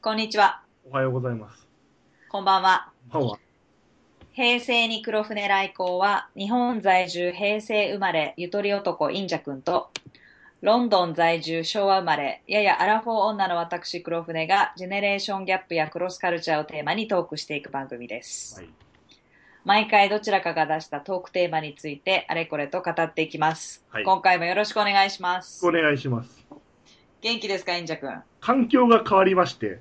こんにちは。おはようございます。こんばんは。こんばんは。平成に黒船来航は、日本在住平成生まれゆとり男インジャ君と、ロンドン在住昭和生まれ、ややアラフォー女の私黒船が、ジェネレーションギャップやクロスカルチャーをテーマにトークしていく番組です。はい。毎回どちらかが出したトークテーマについて、あれこれと語っていきます。はい今回もよろしくお願いしますお。願いします。元気ですか、インジャ君？環境が変わりまして、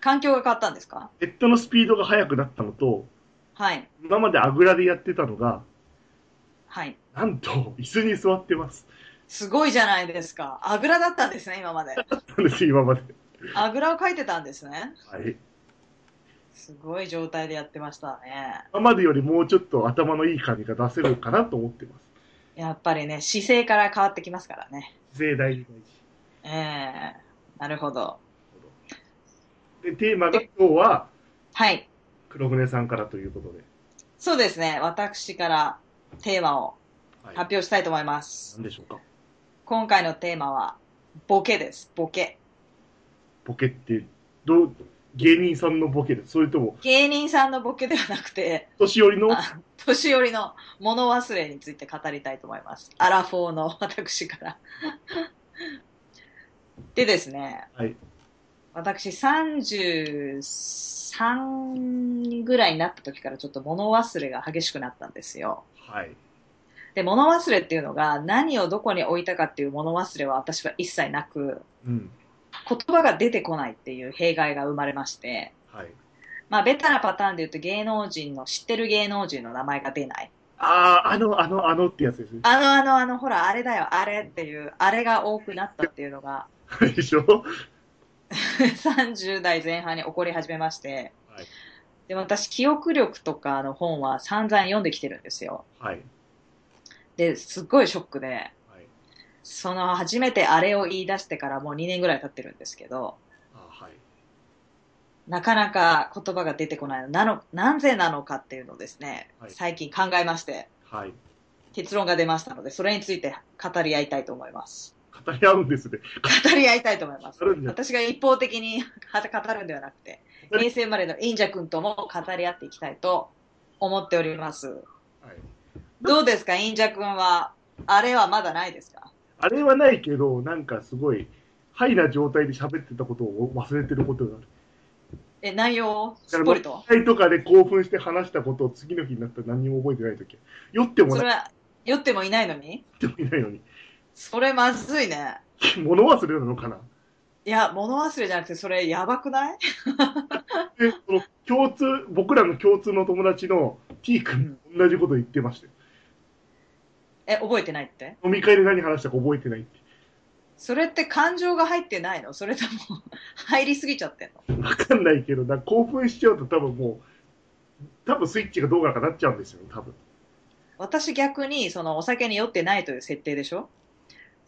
環境が変わったんですか？ネットのスピードが速くなったのと、はい。今まであぐらでやってたのが、はい。なんと、椅子に座ってます。すごいじゃないですか。あぐらだったんですね、今まで。なんです、今まで。あぐらをかいてたんですね。はい。すごい状態でやってましたね。今までよりもうちょっと頭のいい感じが出せるかなと思ってます。やっぱりね、姿勢から変わってきますからね。姿勢大事大ええなるほど。事。で、テーマが今日は、はい。黒船さんからということで。そうですね。私からテーマをはい。発表したいと思います。何でしょうか？今回のテーマは、ボケです。ボケ。ボケって、どう、芸人さんのボケです。それとも、芸人さんのボケではなくて、年寄りの、あ年寄りの物忘れについて語りたいと思います。アラフォーの私から。でですね、はい。私33ぐらいになった時からちょっと物忘れが激しくなったんですよ。はい。で、物忘れっていうのが何をどこに置いたかっていう物忘れは私は一切なく、うん。言葉が出てこないっていう弊害が生まれまして、はい。まあベタなパターンで言うと芸能人の、知ってる芸能人の名前が出ない。ああ、あの、あの、あのってやつですね。あのあのあの、ほら、あれだよ、あれっていう、あれが多くなったっていうのが、でしょ？30代前半に起こり始めまして、はい。で、私、記憶力とかの本は散々読んできてるんですよ。はい。で、すっごいショックで、はい。その初めてあれを言い出してからもう2年ぐらい経ってるんですけど、あはい。なかなか言葉が出てこないの。なの、なぜなのかっていうのをですね、はい最近考えまして、はい。結論が出ましたので、それについて語り合いたいと思います。語り合うんですね。語り合いたいと思います私が一方的に 語るんではなくて、平成生まれのインジャ君とも語り合っていきたいと思っております。はい。どうですか、インジャ君は、あれはまだないですか？あれはないけど、なんかすごい、ハイな状態で喋ってたことを忘れてることがある。え、内容をすっぽりと？試合とかで興奮して話したことを次の日になったら何にも覚えてないとき。酔ってもなそれは、酔ってもいないのにってもいないのに。それまずいね。物忘れなのかな？いや、物忘れじゃなくて、それやばくない？で、その共通、僕らの共通の友達の T 君、同じこと言ってましたよ。え、覚えてないって？飲み会で何話したか覚えてないって。それって感情が入ってないの？それとも 入りすぎちゃってんの？わかんないけど、なんか興奮しちゃうと多分もう、多分スイッチがどうかなっちゃうんですよ、多分。私逆にそのお酒に酔ってないという設定でしょ？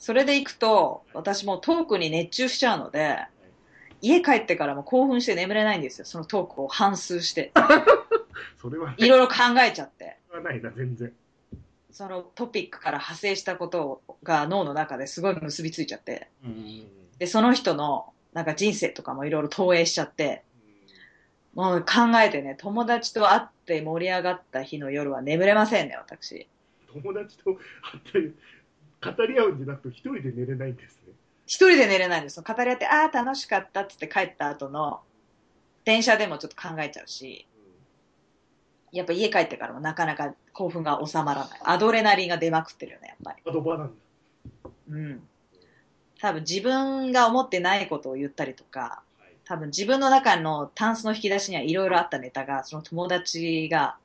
それで行くと私もうトークに熱中しちゃうので家帰ってからも興奮して眠れないんですよそのトークを反数して。それはない。いろいろ考えちゃって。それはないな、全然。そのトピックから派生したことが脳の中ですごい結びついちゃって。うん。でその人のなんか人生とかもいろいろ投影しちゃって。もう考えてね友達と会って盛り上がった日の夜は眠れませんね私。友達と会って語り合うんじゃなくて一人で寝れないんですね。一人で寝れないんですよ。語り合って、ああ、楽しかったっつって帰った後の、電車でもちょっと考えちゃうし、やっぱ家帰ってからもなかなか興奮が収まらない。アドレナリンが出まくってるよね、やっぱり。アドバなんだ。うん。多分自分が思ってないことを言ったりとか、はい。多分自分の中のタンスの引き出しにはいろいろあったネタが、その友達が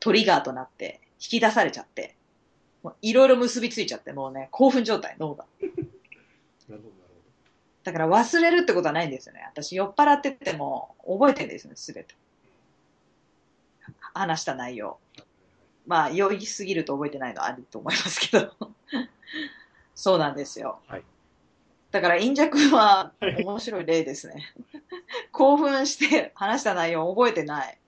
トリガーとなって引き出されちゃって、いろいろ結びついちゃって、もうね、興奮状態、脳が。なるほど、なるだから忘れるってことはないんですよね。私酔っ払ってても覚えてるんですよね、すべて。話した内容。ほど。まあ酔いすぎると覚えてないのはあると思いますけど。そうなんですよ。はいだから、インジャ君ははい面白い例ですね。興奮して話した内容を覚えてない。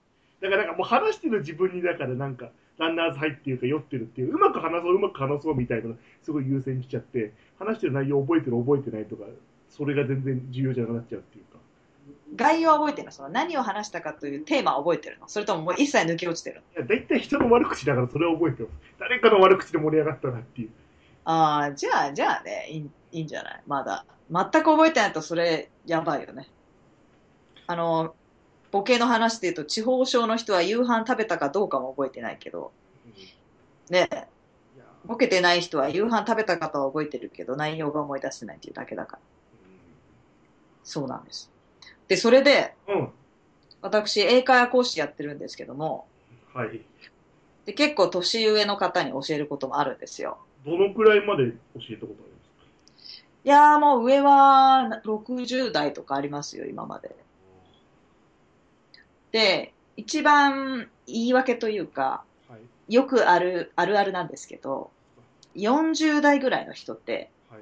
だからなんかもう話してる自分にだからなんか、ランナーズハイっていうか酔ってるっていう、うまく話そう、うまく話そうみたいなのすごい優先しちゃって、話してる内容覚えてる覚えてないとか、それが全然重要じゃなくなっちゃうっていうか。概要は覚えてるのその何を話したかというテーマは覚えてるのそれとももう一切抜け落ちてるのいや、大体人の悪口だからそれは覚えてます。誰かの悪口で盛り上がったなっていう。ああ、じゃあ、じゃあね、いいいいんじゃない？まだ。全く覚えてないとそれ、やばいよね。あの、ボケの話で言うと、地方症の人は夕飯食べたかどうかも覚えてないけど、ね、ボケてない人は夕飯食べたかとは覚えてるけど、内容が思い出せないっていうだけだから。そうなんです。で、それで、うん。私、英会話講師やってるんですけども、はい。で結構年上の方に教えることもあるんですよ。どのくらいまで教えたことありますいやーもう上は60代とかありますよ、今まで。で、一番言い訳というか、はい。よくある、あるあるなんですけど、40代ぐらいの人って、はい。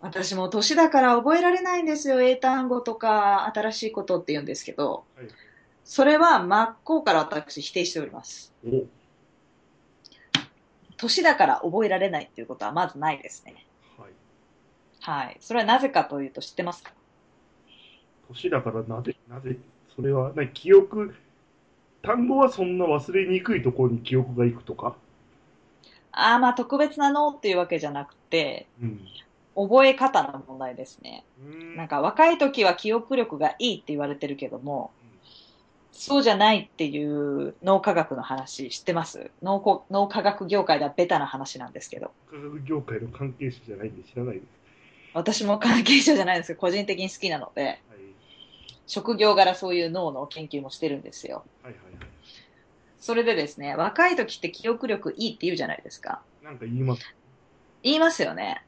私もう年だから覚えられないんですよ、英単語とか新しいことって言うんですけど、はい。それは真っ向から私否定しております。お年だから覚えられないっていうことはまずないですね。はい。はい。それはなぜかというと知ってますか？年だからなぜ、なぜ、それは、な記憶、単語はそんな忘れにくいところに記憶がいくとか？ああ、まあ特別な脳っていうわけじゃなくて、うん。覚え方の問題ですね。うんなんか若い時は記憶力がいいって言われてるけども、そうじゃないっていう脳科学の話知ってます？脳こ脳科学業界ではベタな話なんですけど。科学業界の関係者じゃないんで知らないです。私も関係者じゃないんですけど、個人的に好きなので、はい。職業柄そういう脳の研究もしてるんですよ。はいはいはい。それでですね、若い時って記憶力いいって言うじゃないですか。なんか言います？言いますよね。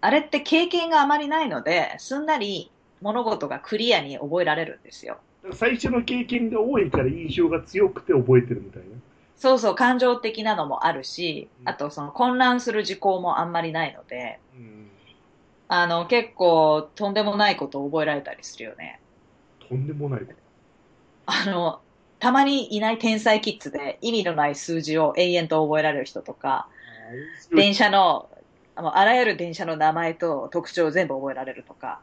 あれって経験があまりないので、すんなり物事がクリアに覚えられるんですよ。最初の経験が多いから印象が強くて覚えてるみたいな。そうそう、感情的なのもあるし、あとその混乱する事項もあんまりないので、うん。あの、結構とんでもないことを覚えられたりするよね。とんでもない。あの、たまにいない天才キッズで意味のない数字を永遠と覚えられる人とか、電車の、あらゆる電車の名前と特徴を全部覚えられるとか、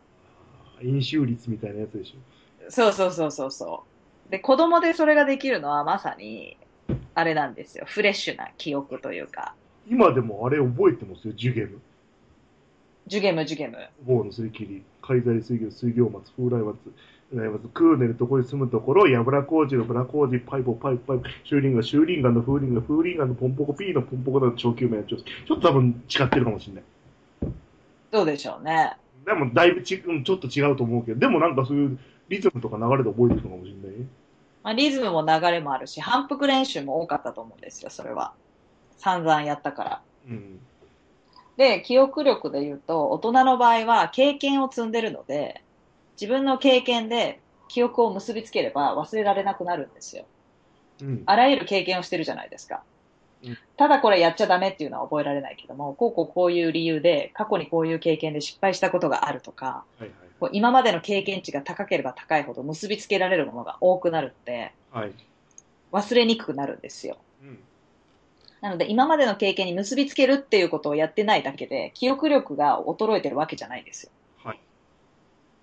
飲酒率みたいなやつでしょ。そうそうそうそうそう。で、子供でそれができるのはまさに、あれなんですよ。フレッシュな記憶というか、今でもあれ覚えてますよ、ジュゲム。ジュゲムジュゲム。ボーのすり切り、海材水魚、水魚松、風来松、風来松、クーネルとこに住むところ、ヤブラ工事のブラ工事、パイポ、パイポ、パイポ、シューリンガン、シューリンガンの風リンガン、風リンガンのポンポコ、ピーのポンポコの長級名ちょっと、ちょっと多分違ってるかもしれない。どうでしょうね。でも、だいぶち、うんちょっと違うと思うけど、でもなんかそういうリズムとか流れで覚えてるのかもしれないね。まあ、リズムも流れもあるし、反復練習も多かったと思うんですよ、それは。散々やったから。うん。で、記憶力で言うと、大人の場合は経験を積んでるので、自分の経験で記憶を結びつければ忘れられなくなるんですよ。うん。あらゆる経験をしてるじゃないですかうん。ただこれやっちゃダメっていうのは覚えられないけども、こうこうこういう理由で、過去にこういう経験で失敗したことがあるとか、はいこう今までの経験値が高ければ高いほど結びつけられるものが多くなるって、はい。はい。忘れにくくなるんですよ。うん。なので、今までの経験に結びつけるっていうことをやってないだけで、記憶力が衰えてるわけじゃないんですよ。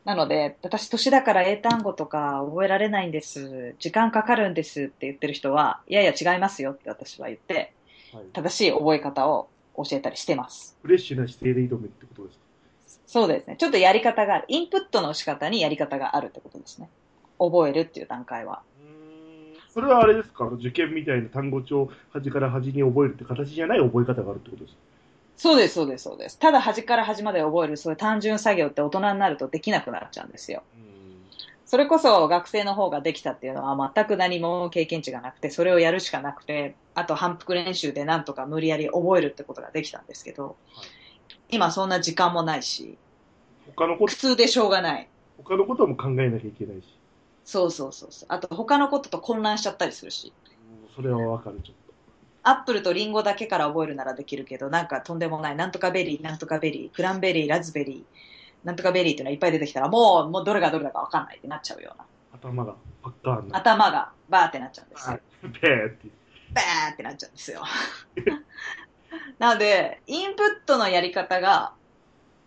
はい。なので、私、年だから英単語とか覚えられないんです。時間かかるんですって言ってる人は、いやいや違いますよって私は言って、はい。正しい覚え方を教えたりしてます。フレッシュな姿勢で挑むってことですか？そうですね。ちょっとやり方がある。インプットの仕方にやり方があるってことですね。覚えるっていう段階は。それはあれですか？受験みたいな単語帳、端から端に覚えるって形じゃない覚え方があるってことですか？そうです、そうです、そうです。ただ端から端まで覚える、そういう単純作業って大人になるとできなくなっちゃうんですよ。それこそ学生の方ができたっていうのは全く何も経験値がなくて、それをやるしかなくて、あと反復練習でなんとか無理やり覚えるってことができたんですけど、はい今そんな時間もないし、他のこと苦、痛でしょうがない。他のことも考えなきゃいけないし。そうそうそうそう。あと他のことと混乱しちゃったりするし。それはわかる、ちょっと。アップルとリンゴだけから覚えるならできるけど、なんかとんでもない、なんとかベリー、なんとかベリー、クランベリー、ラズベリー、なんとかベリーっていうのがいっぱい出てきたら、もう、もうどれがどれだかわかんないってなっちゃうような。頭がパッカーンな。頭がバーってなっちゃうんですよ。ペーって。バーってなっちゃうんですよ。なので、インプットのやり方が、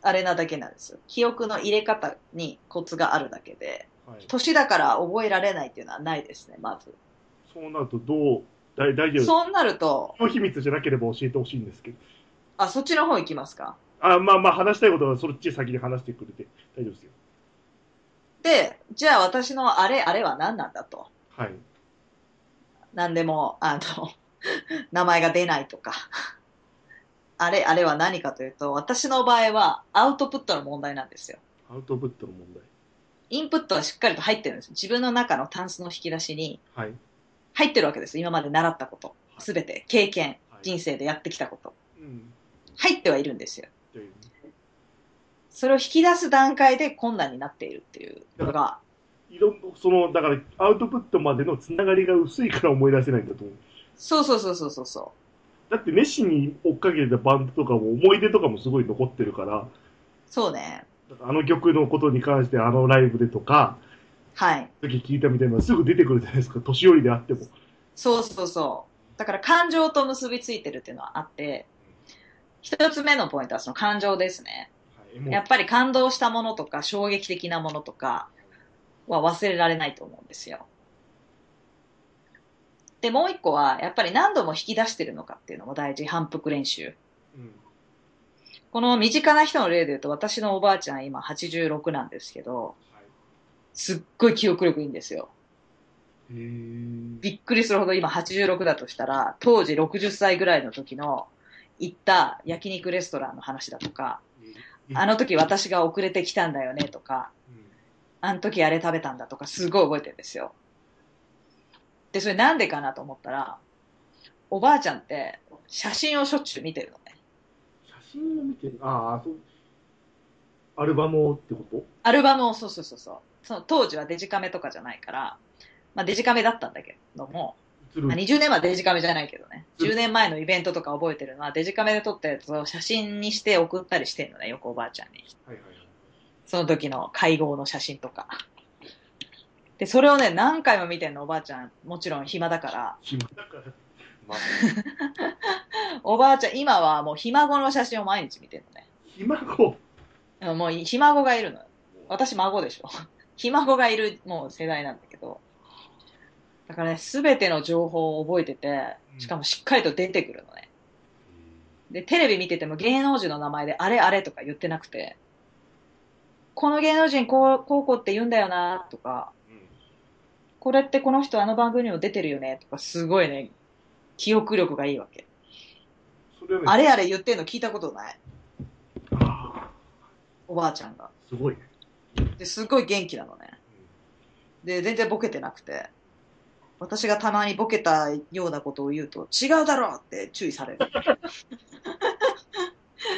あれなだけなんですよ。記憶の入れ方にコツがあるだけで、はい。年だから覚えられないっていうのはないですね、まず。そうなると、どう、大大丈夫そうなると、の秘密じゃなければ教えてほしいんですけど。あ、そっちの方行きますか？あ、まあまあ、話したいことはそっち先に話してくれて大丈夫ですよ。で、じゃあ私のあれ、あれは何なんだと。はい。何でも、あの、名前が出ないとか。あれ、あれは何かというと、私の場合はアウトプットの問題なんですよ。アウトプットの問題。インプットはしっかりと入ってるんです。自分の中のタンスの引き出しにはい。入ってるわけです。今まで習ったこと。すべて、経験、はい人生でやってきたこと。うん。入ってはいるんですよ。うそれを引き出す段階で困難になっているっていうのが、いろんその、だから、アウトプットまでのつながりが薄いから思い出せないんだと思う。そうそうそうそうそうそだって熱心に追っかけてたバンドとかも思い出とかもすごい残ってるから、う。そうね。あの曲のことに関してあのライブでとか、はい。さっき聞いたみたいなすぐ出てくるじゃないですか、年寄りであっても。そうそうそう。だから感情と結びついてるっていうのはあって、一つ目のポイントはその感情ですね。はい、やっぱり感動したものとか衝撃的なものとかは忘れられないと思うんですよ。で、もう一個は、やっぱり何度も引き出してるのかっていうのも大事、反復練習。うんこの身近な人の例で言うと、私のおばあちゃん今86なんですけど、はいすっごい記憶力いいんですよ。びっくりするほど今86だとしたら、当時60歳ぐらいの時の行った焼肉レストランの話だとか、あの時私が遅れてきたんだよねとか、うんあの時あれ食べたんだとか、すごい覚えてるんですよ。で、それなんでかなと思ったら、おばあちゃんって写真をしょっちゅう見てるのね。写真を見てる？ああ、そう。アルバムをってこと？アルバムを、そうそうそうそう。その当時はデジカメとかじゃないから、まあデジカメだったんだけども、まあ、20年はデジカメじゃないけどね。うん10年前のイベントとか覚えてるのは、デジカメで撮ったやつを写真にして送ったりしてんのね、よくおばあちゃんに。はいはいはい。その時の会合の写真とか。で、それをね、何回も見てんの、おばあちゃん。もちろん暇だから。暇だから。まあ、おばあちゃん、今はもうひ孫の写真を毎日見てるのね。暇子。うんもうひ孫がいるのよ。私孫でしょ。ひ孫がいるもう世代なんだけど。だからね、すべての情報を覚えてて、しかもしっかりと出てくるのね。で、テレビ見てても芸能人の名前であれあれとか言ってなくて、この芸能人こう、こうこうって言うんだよなとか、うんこれってこの人あの番組にも出てるよねとか、すごいね、記憶力がいいわけ。あれあれ言ってんの聞いたことない。あおばあちゃんが。ーすごいね。で、すごい元気なのね。で、全然ボケてなくて、私がたまにボケたようなことを言うと、違うだろうって注意される。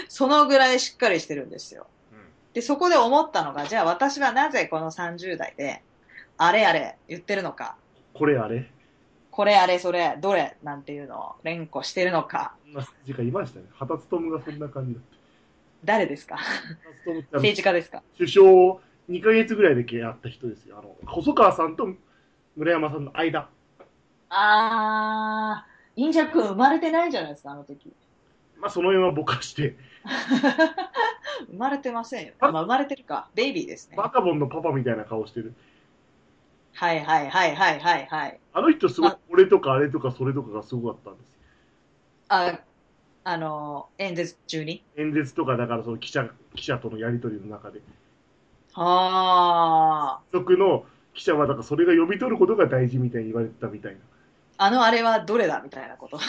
そのぐらいしっかりしてるんですよ。うんで、そこで思ったのが、じゃあ私はなぜこの30代で、あれあれ言ってるのか、これあれ？これあれそれ、どれ？なんていうのを連呼してるのか、時間いましたね。畑勤がそんな感じだっ誰ですか？政治家ですか？首相2ヶ月ぐらいでやった人ですよ。あの、細川さんと村山さんの間。あー、インジャ君生まれてないんじゃないですか、あの時。まあ、その辺はぼかして、生まれてませんよ。まあ、生まれてるか。ベイビーですね。バカボンのパパみたいな顔してる。はいはいはいはいはいはい。あの人すごいあ、俺とかあれとかそれとかがすごかったんですよ。あ、あの、演説中に？演説とかだからその記者、記者とのやりとりの中で。あ族の記者はだからそれが読み取ることが大事みたいに言われてたみたいな。あ、あのあれはどれだ？みたいなこと。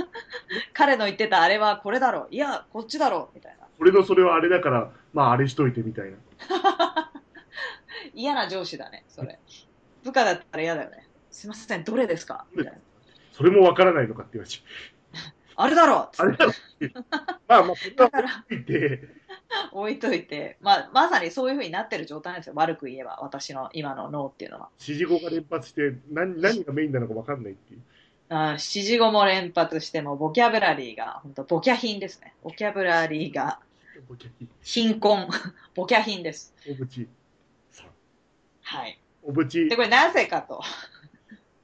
彼の言ってたあれはこれだろう。いや、こっちだろう。みたいな。俺のそれはあれだから、まああれしといてみたいな。嫌な上司だね、それ。部下だったら嫌だよね。すいません、どれですか？みたいな。それもわからないのかって言われちあれだろ。あれだろ。まあまあ、そんなだから、ついて、置いといて、まあ、まさにそういう風になってる状態なんですよ。悪く言えば、私の今の脳っていうのは。指示語が連発して何、何がメインなのかわかんないっていう。あー指示語も連発しても、ボキャブラリーが、本当ボキャ品ですね。ボキャブラリーが貧困、ボキャ品です。おぶち。はい。おぶちで、、これなぜかと、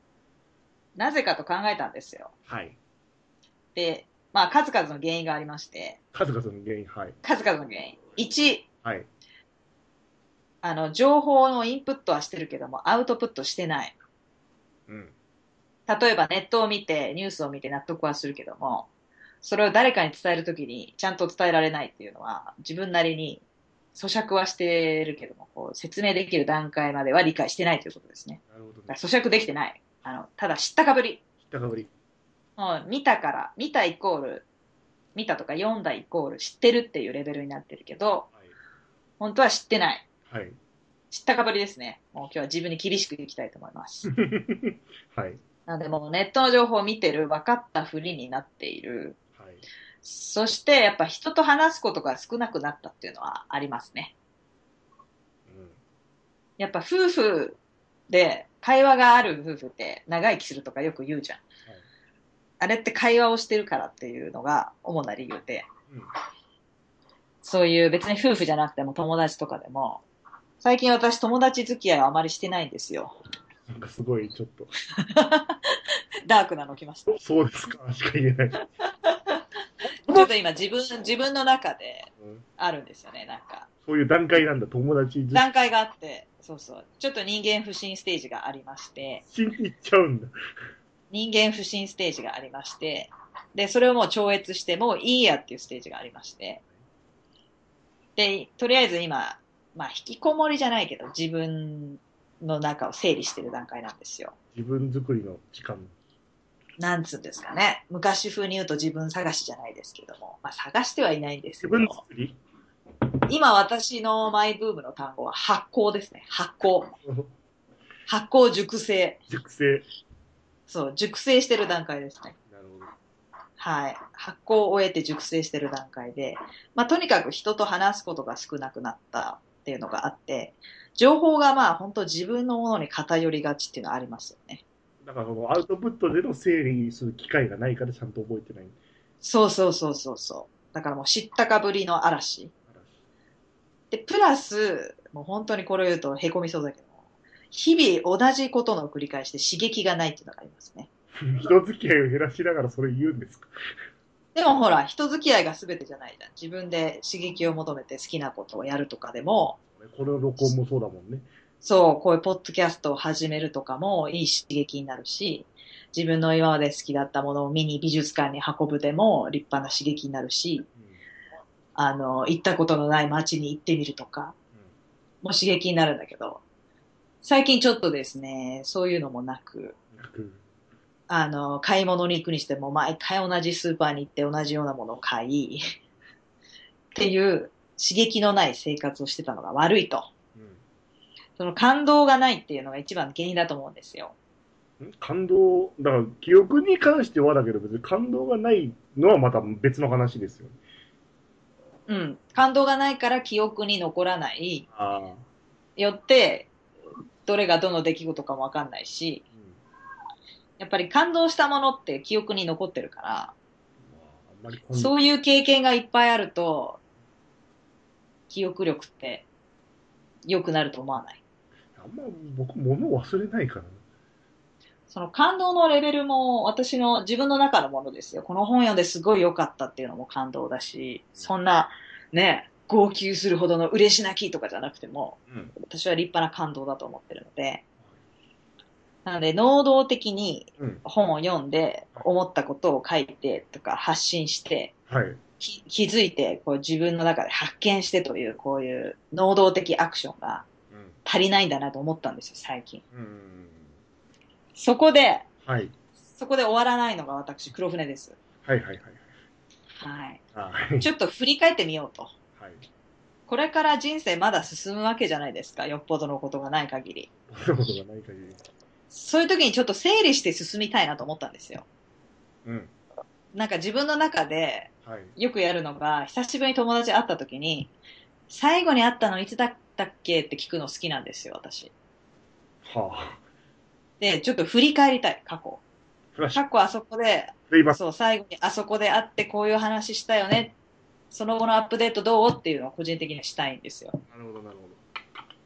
なぜかと考えたんですよ。はい。で、まあ、数々の原因がありまして、数々の原因、はい。数々の原因。1、はい。あの、情報のインプットはしてるけども、アウトプットしてない。うん。例えばネットを見て、ニュースを見て納得はするけども、それを誰かに伝えるときにちゃんと伝えられないっていうのは、自分なりに咀嚼はしてるけども、こう説明できる段階までは理解してないということですね。なるほどね。咀嚼できてない。あの、ただ知ったかぶり。知ったかぶり。もう見たから、見たイコール、見たとか読んだイコール知ってるっていうレベルになってるけど、本当は知ってない。はい。はい。知ったかぶりですね。もう今日は自分に厳しくいきたいと思います。はい。なのでもうネットの情報を見てる、分かったふりになっている。はい。そしてやっぱ人と話すことが少なくなったっていうのはありますね。うん。やっぱ夫婦で会話がある夫婦って長生きするとかよく言うじゃん。はい。あれって会話をしてるからっていうのが主な理由で、うん。そういう別に夫婦じゃなくても友達とかでも、最近私友達付き合いはあまりしてないんですよ。なんかすごい、ちょっと。ダークなの来ました。ちそうですか、しか言えない。ょっと今自分、自分の中でうんあるんですよね、なんか。そういう段階なんだ、友達段階があって、そうそう。ちょっと人間不信ステージがありまして、とに行っちゃうんだ。人間不信ステージがありまして、で、それをもう超越して、もういいやっていうステージがありまして、で、とりあえず今、まあ、引きこもりじゃないけど、自分の中を整理してる段階なんですよ。自分作りの時間。なんつうんですかね。昔風に言うと自分探しじゃないですけども、まあ、探してはいないんです自けど、分作り？今私のマイブームの単語は発酵ですね。発酵。発酵熟成。熟成。そう、熟成してる段階ですね。なるほど。はい。発酵を終えて熟成してる段階で、まあ、とにかく人と話すことが少なくなったっていうのがあって、情報がまあ本当自分のものに偏りがちっていうのはありますよね。だからアウトプットでの整理する機会がないからちゃんと覚えてない。そうそうそうそうそう。だからもう知ったかぶりの嵐。で、プラス、もう本当にこれを言うと凹みそうだけど、日々同じことの繰り返しで刺激がないっていうのがありますね。人付き合いを減らしながらそれ言うんですか？でもほら、人付き合いが全てじゃないじゃん。自分で刺激を求めて好きなことをやるとかでも、これの録音もそうだもんね。そう、こういうポッドキャストを始めるとかもいい刺激になるし、自分の今まで好きだったものを見に美術館に運ぶでも立派な刺激になるし、あの、行ったことのない街に行ってみるとか、も刺激になるんだけど、最近ちょっとですね、そういうのもなく、あの、買い物に行くにしても毎回同じスーパーに行って同じようなものを買い、っていう刺激のない生活をしてたのが悪いと。その感動がないっていうのが一番原因だと思うんですよ。うん？感動、だから記憶に関してはだけど別に感動がないのはまた別の話ですよね。うん。感動がないから記憶に残らない。ああ。よって、どれがどの出来事かもわかんないし、やっぱり感動したものって記憶に残ってるから、そういう経験がいっぱいあると、記憶力って良くなると思わない？あんま僕物を忘れないからね。その感動のレベルも私の自分の中のものですよ。この本読んですごい良かったっていうのも感動だし、そんなね、号泣するほどの嬉し泣きとかじゃなくても、うん。私は立派な感動だと思ってるので、なので能動的にうん。本を読んで思ったことを書いてとか発信して、はい。き気づいてこう自分の中で発見してというこういう能動的アクションがうん。足りないんだなと思ったんですよ、最近。うん。そこで、はい。そこで終わらないのが私、黒船です。はいはい。はい。はい。ちょっと振り返ってみようと。はい。これから人生まだ進むわけじゃないですか。よっぽどのことがない限り。がない限り。そういう時にちょっと整理して進みたいなと思ったんですよ。うん。なんか自分の中ではい。よくやるのが、久しぶりに友達会った時に、最後に会ったのいつだったっけって聞くの好きなんですよ、私。はあ。で、ちょっと振り返りたい、過去。フラッシュ過去あそこで、プレイバック。そう、最後にあそこで会ってこういう話したよね。その後のアップデートどうっていうのを個人的にしたいんですよ。なるほどなる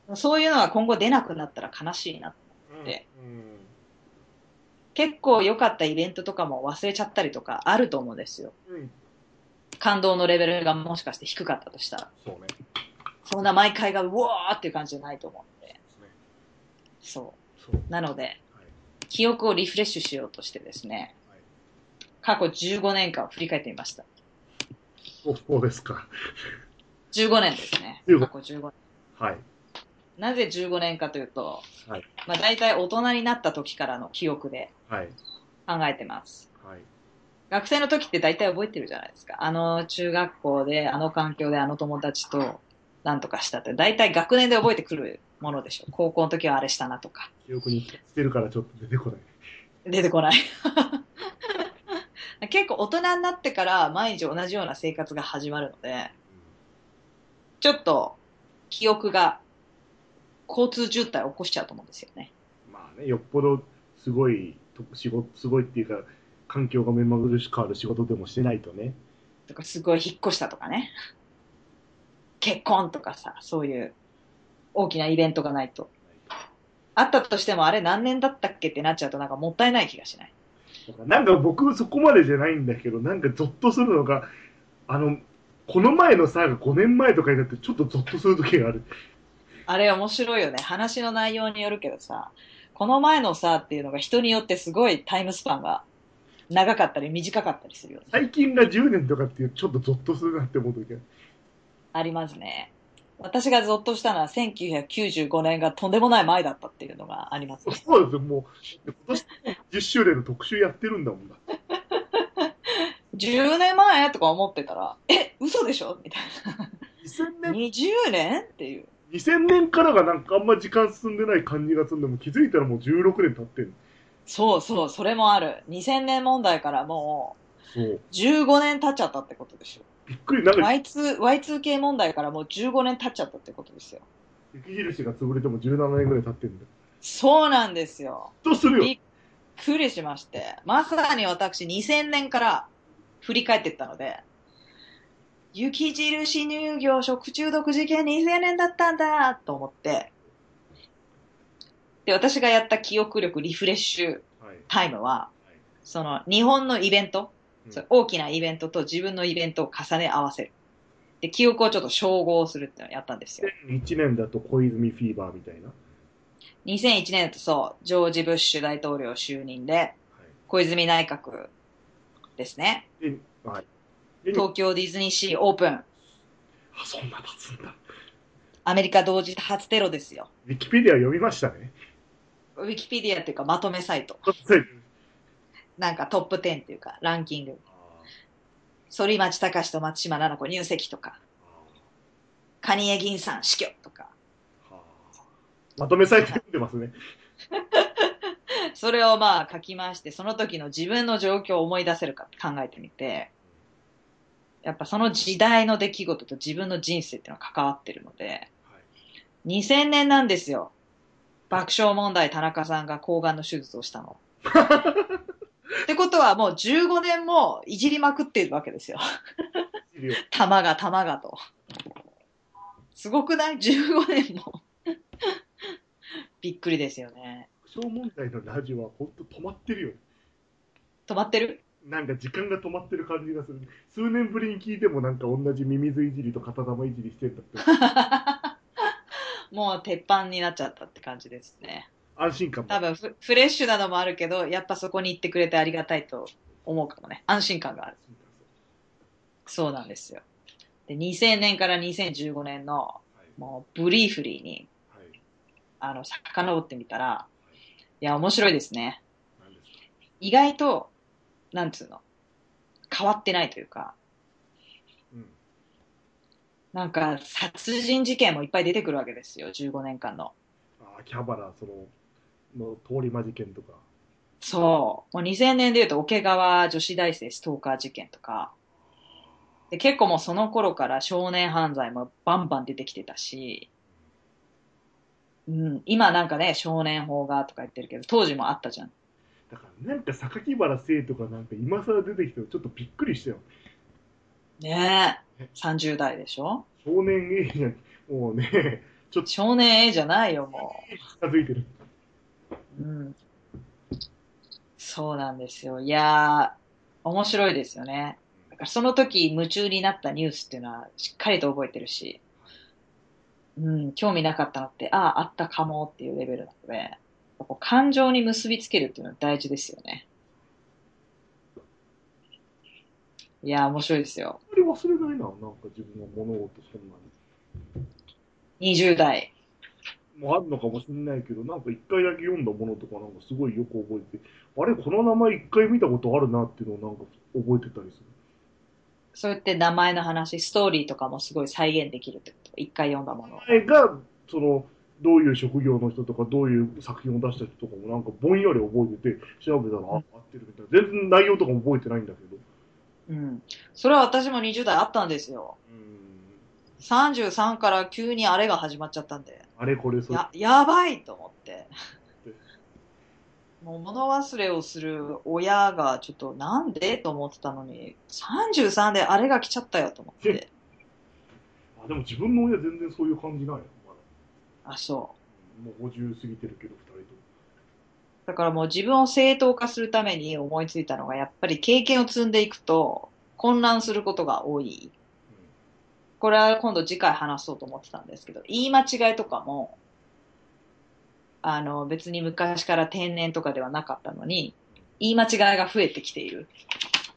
ほそういうのは今後出なくなったら悲しいな。ど。でうん。結構良かったイベントとかも忘れちゃったりとかあると思うんですよ。うん。感動のレベルがもしかして低かったとしたら。そうね。そんな毎回がうわーっていう感じじゃないと思うんで。そそう。う。なので、はい。記憶をリフレッシュしようとしてですね、はい過去15年間を振り返ってみました。おそうですか。15年ですね。15過去15年。はい。なぜ15年かというと、はい。まあ大体大人になった時からの記憶ではい。考えてます。はい。学生の時って大体覚えてるじゃないですか。あの中学校で、あの環境で、あの友達となんとかしたって、大体学年で覚えてくるものでしょ。高校の時はあれしたなとか。記憶に捨てるからちょっと出てこない。出てこない。結構大人になってから毎日同じような生活が始まるので、ちょっと記憶が交通渋滞を起こしちゃうと思うんですよね。まあね、よっぽどすごい、と仕事、すごいっていうか、環境が目まぐるしく変わる仕事でもしてないとね。とかすごい引っ越したとかね。結婚とかさ、そういう大きなイベントがないと。あったとしてもあれ何年だったっけってなっちゃうとなんかもったいない気がしない。なんか僕そこまでじゃないんだけど、なんかゾッとするのが、あの、この前のさが5年前とかになってちょっとゾッとする時がある。あれ面白いよね。話の内容によるけどさ、この前のさっていうのが人によってすごいタイムスパンが長かったり短かったりするよね。最近が10年とかっていうちょっとゾッとするなって思う時がありますね。私がゾッとしたのは1995年がとんでもない前だったっていうのがありますね。そうですよ、もう、今年10周年の特集やってるんだもんだ。10年前とか思ってたら、え、嘘でしょ？みたい2000な。年、20年っていう。2000年からがなんかあんま時間進んでない感じがするんで、もう気づいたらもう16年経ってる。そうそう、それもある。2000年問題からも。う15年経っちゃったってことでしょ。びっくり、なんか Y2、Y2K 問題からもう15年経っちゃったってことですよ。雪印が潰れても17年ぐらい経ってるんだよ。そうなんですよ。どうするよ？びっくりしまして。まさに私2000年から振り返っていったので、雪印乳業食中毒事件2000年だったんだと思って、で、私がやった記憶力リフレッシュはい。タイムは、はいその日本のイベント、うんそう大きなイベントと自分のイベントを重ね合わせる。で、記憶をちょっと照合するってのをやったんですよ。1年だと小泉フィーバーみたいな？2001年だとそう、ジョージ・ブッシュ大統領就任で、はい。小泉内閣ですね。で、はい。で、東京ディズニーシーオープン。あ、そんな経つんだ。アメリカ同時多発テロですよ。ウィキペディア読みましたね。ウィキペディアっていうかまとめサイト。はいなんかトップ10っていうかランキング。あ反町隆史と松島菜々子入籍とか、ー蟹江銀さん死去とか。まとめサイト読んでますね。それをまあ書きまして、その時の自分の状況を思い出せるか考えてみて、やっぱその時代の出来事と自分の人生っていうのは関わってるので、はい。2000年なんですよ。爆笑問題田中さんが抗がんの手術をしたの。ってことはもう15年もいじりまくっているわけですよ。玉が玉がと。すごくない ?15 年も。びっくりですよね。爆笑問題のラジオは本当止まってるよ。止まってる？なんか時間が止まってる感じがする。数年ぶりに聞いてもなんか同じミミズいじりと片玉いじりしてんだって。もう鉄板になっちゃったって感じですね。安心感も。多分フフレッシュなのもあるけど、やっぱそこに行ってくれてありがたいと思うかもね。安心感がある。そうなんですよ。で、2000年から2015年の、はい。もうブリーフリーに、はい。あの、遡ってみたら、いや、面白いですね。意外と、なんつうの、変わってないというか、うん。なんか、殺人事件もいっぱい出てくるわけですよ、15年間の。ああ、キャバラ、その、の通り魔事件とか。そう。もう2000年で言うと、桶川女子大生ストーカー事件とか、で結構もうその頃から少年犯罪もバンバン出てきてたし、うん、今なんかね、少年法がとか言ってるけど、当時もあったじゃん。だからなんか榊原生とかなんか今更出てきてちょっとびっくりしたよ。ねえ。30代でしょ？少年 A じゃん、もうね、ちょっと少年 A じゃないよ、も近づいてる。う。うん。そうなんですよ。いやー、面白いですよね。だからその時夢中になったニュースっていうのはしっかりと覚えてるし、うん、興味なかったのって、ああ、あったかもっていうレベルなので、こう感情に結びつけるっていうのは大事ですよね。いや、面白いですよ。あんまり忘れないな、なんか自分の物事そんなに。20代。もあるのかもしれないけど、なんか一回だけ読んだものとかなんかすごいよく覚えて、あれ、この名前一回見たことあるなっていうのをなんか覚えてたりする。そうやって名前の話、ストーリーとかもすごい再現できるってこと？一回読んだものを。名前が、その、どういう職業の人とか、どういう作品を出した人とかもなんかぼんやり覚えてて、調べたら、あ、合ってるみたいな。全然内容とかも覚えてないんだけど。うん。それは私も20代あったんですよ。うん。33から急にあれが始まっちゃったんで。あれこれ、それ。や、やばいと思って。もう物忘れをする親がちょっとなんでと思ってたのに、33であれが来ちゃったよと思って。あ、でも自分の親全然そういう感じないよ。まあ、そう。だ。もう50過ぎてるけど、二人とも。だからもう自分を正当化するために思いついたのが、やっぱり経験を積んでいくと混乱することが多い。これは今度次回話そうと思ってたんですけど、言い間違いとかも、あの別に昔から天然とかではなかったのに、言い間違いが増えてきている。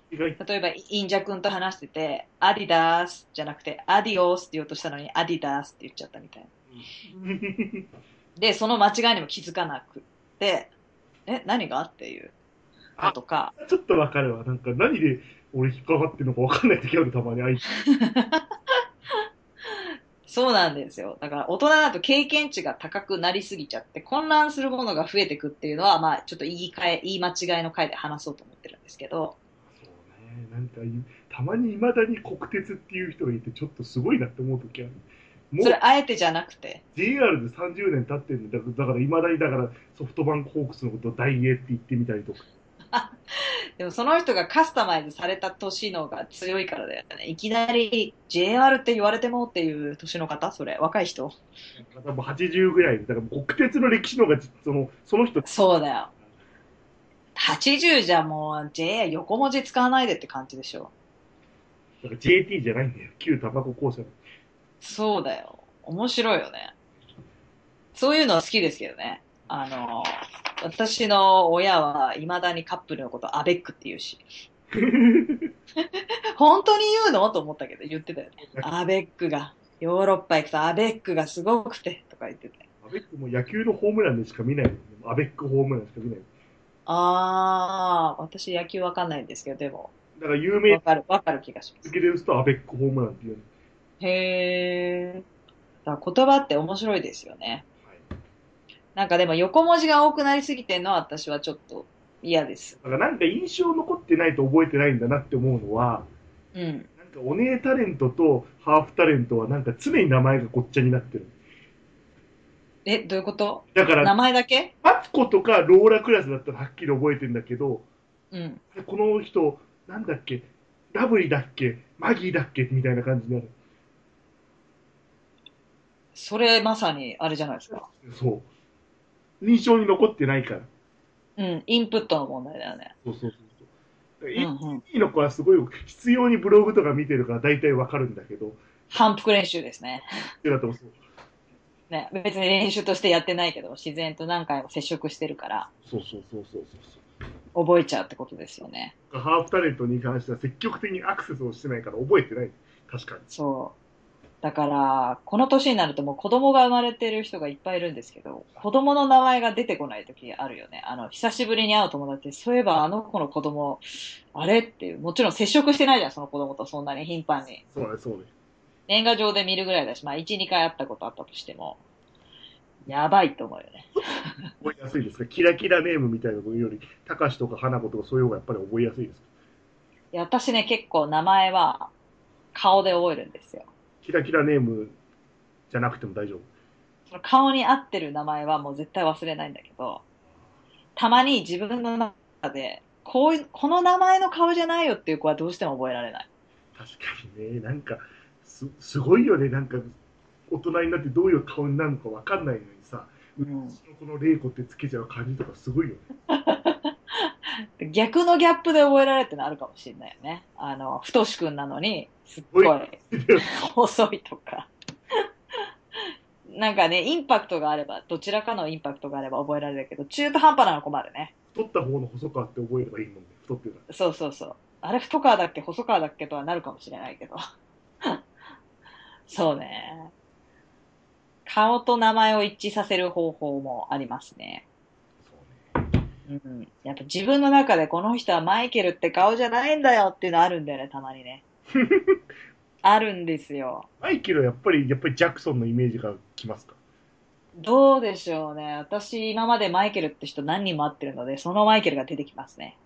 例えば、インジャ君と話してて、アディダースじゃなくて、アディオスって言おうとしたのに、アディダースって言っちゃったみたいな。で、その間違いにも気づかなくって、え、何がっていうのとか、ちょっとわかるわ。なんか何で俺引っかかってるのかわかんない時ある、たまに。そうなんですよ。だから大人だと経験値が高くなりすぎちゃって混乱するものが増えてくっていうのは、まあちょっと言い換え、言い間違いの回で話そうと思ってるんですけど、そうね。なんかい、たまに未だに国鉄っていう人がいて、ちょっとすごいなって思う時ある。もそうれあえてじゃなくて、JR で30年経ってるんだだから、未だにだからソフトバンクホークスのことを大英って言ってみたりとか。でもその人がカスタマイズされた年のが強いからだよね。いきなり JR って言われてもっていう年の方それ。若い人多分80ぐらいで、だから国鉄の歴史の方が、その、その人、そうだよ。80じゃもう JR 横文字使わないでって感じでしょ。だから JT じゃないんだよ。旧タバコ公社の。そうだよ。面白いよね。そういうのは好きですけどね。あの、私の親は未だにカップルのことアベックって言うし。本当に言うの？と思ったけど言ってたよね。アベックが、ヨーロッパ行くとアベックがすごくてとか言ってて。アベックも野球のホームランでしか見ないの。アベックホームランしか見ない。あー、私野球わかんないんですけど、でも、だから有名わかる、わかる気がします。付けで打つとアベックホームランっていうの。へー。だ言葉って面白いですよね。はい。なんかでも横文字が多くなりすぎてるのは私はちょっと嫌です。だからなんか印象残ってないと覚えてないんだなって思うのは、うん。なんかお姉タレントとハーフタレントはなんか常に名前がごっちゃになってる。え、どういうこと？だから、名前だけ？マツコとかローラクラスだったらはっきり覚えてんだけど、うん。この人、なんだっけ、ラブリーだっけ、マギーだっけ？みたいな感じになる。それまさにあれじゃないですか。そう。印象に残ってないから。うん。インプットの問題だよね。そうそうそうそう。ういんうん。いの子はすごい必要にブログとか見てるから大体わかるんだけど、反復練習ですね。でだとそうね。別に練習としてやってないけど、自然と何回も接触してるから、そうそうそうそうそう覚えちゃうってことですよね。ハーフタレントに関しては積極的にアクセスをしてないから覚えてない。確かに。そう。だから、この年になるともう子供が生まれてる人がいっぱいいるんですけど、子供の名前が出てこない時あるよね。あの、久しぶりに会う友達で、そういえばあの子の子供、あれっていう、もちろん接触してないじゃん、その子供とそんなに頻繁に。そうだね、そうね。年賀状で見るぐらいだし、まあ1、2回会ったことあったとしても、やばいと思うよね。覚えやすいですか？キラキラネームみたいなのより、たかしとか花子とかそういう方がやっぱり覚えやすいですか？いや私ね、結構名前は顔で覚えるんですよ。キラキラネームじゃなくても大丈夫。その顔に合ってる名前はもう絶対忘れないんだけど、たまに自分の中で、こういう、この名前の顔じゃないよっていう子はどうしても覚えられない。確かにね、なんか、す、すごいよね、なんか、大人になってどういう顔になるのかわかんないのにさ、うちんのこの玲子ってつけちゃう感じとかすごいよね。逆のギャップで覚えられるってのあるかもしれないよね。あの、太しくんなのに、すっごい細いとか。なんかね、インパクトがあれば、どちらかのインパクトがあれば覚えられるけど、中途半端なの困るね。太った方の細川って覚えればいいもんね。太ってる。そうそうそう。あれ太川だっけ？細川だっけとはなるかもしれないけど。そうね。顔と名前を一致させる方法もありますね。ね。うん。やっぱ自分の中でこの人はマイケルって顔じゃないんだよっていうのあるんだよね、たまにね。あるんですよ。マイケルはやっぱり、やっぱりジャクソンのイメージがきますか？どうでしょうね。私今までマイケルって人何人も会ってるので、そのマイケルが出てきますね。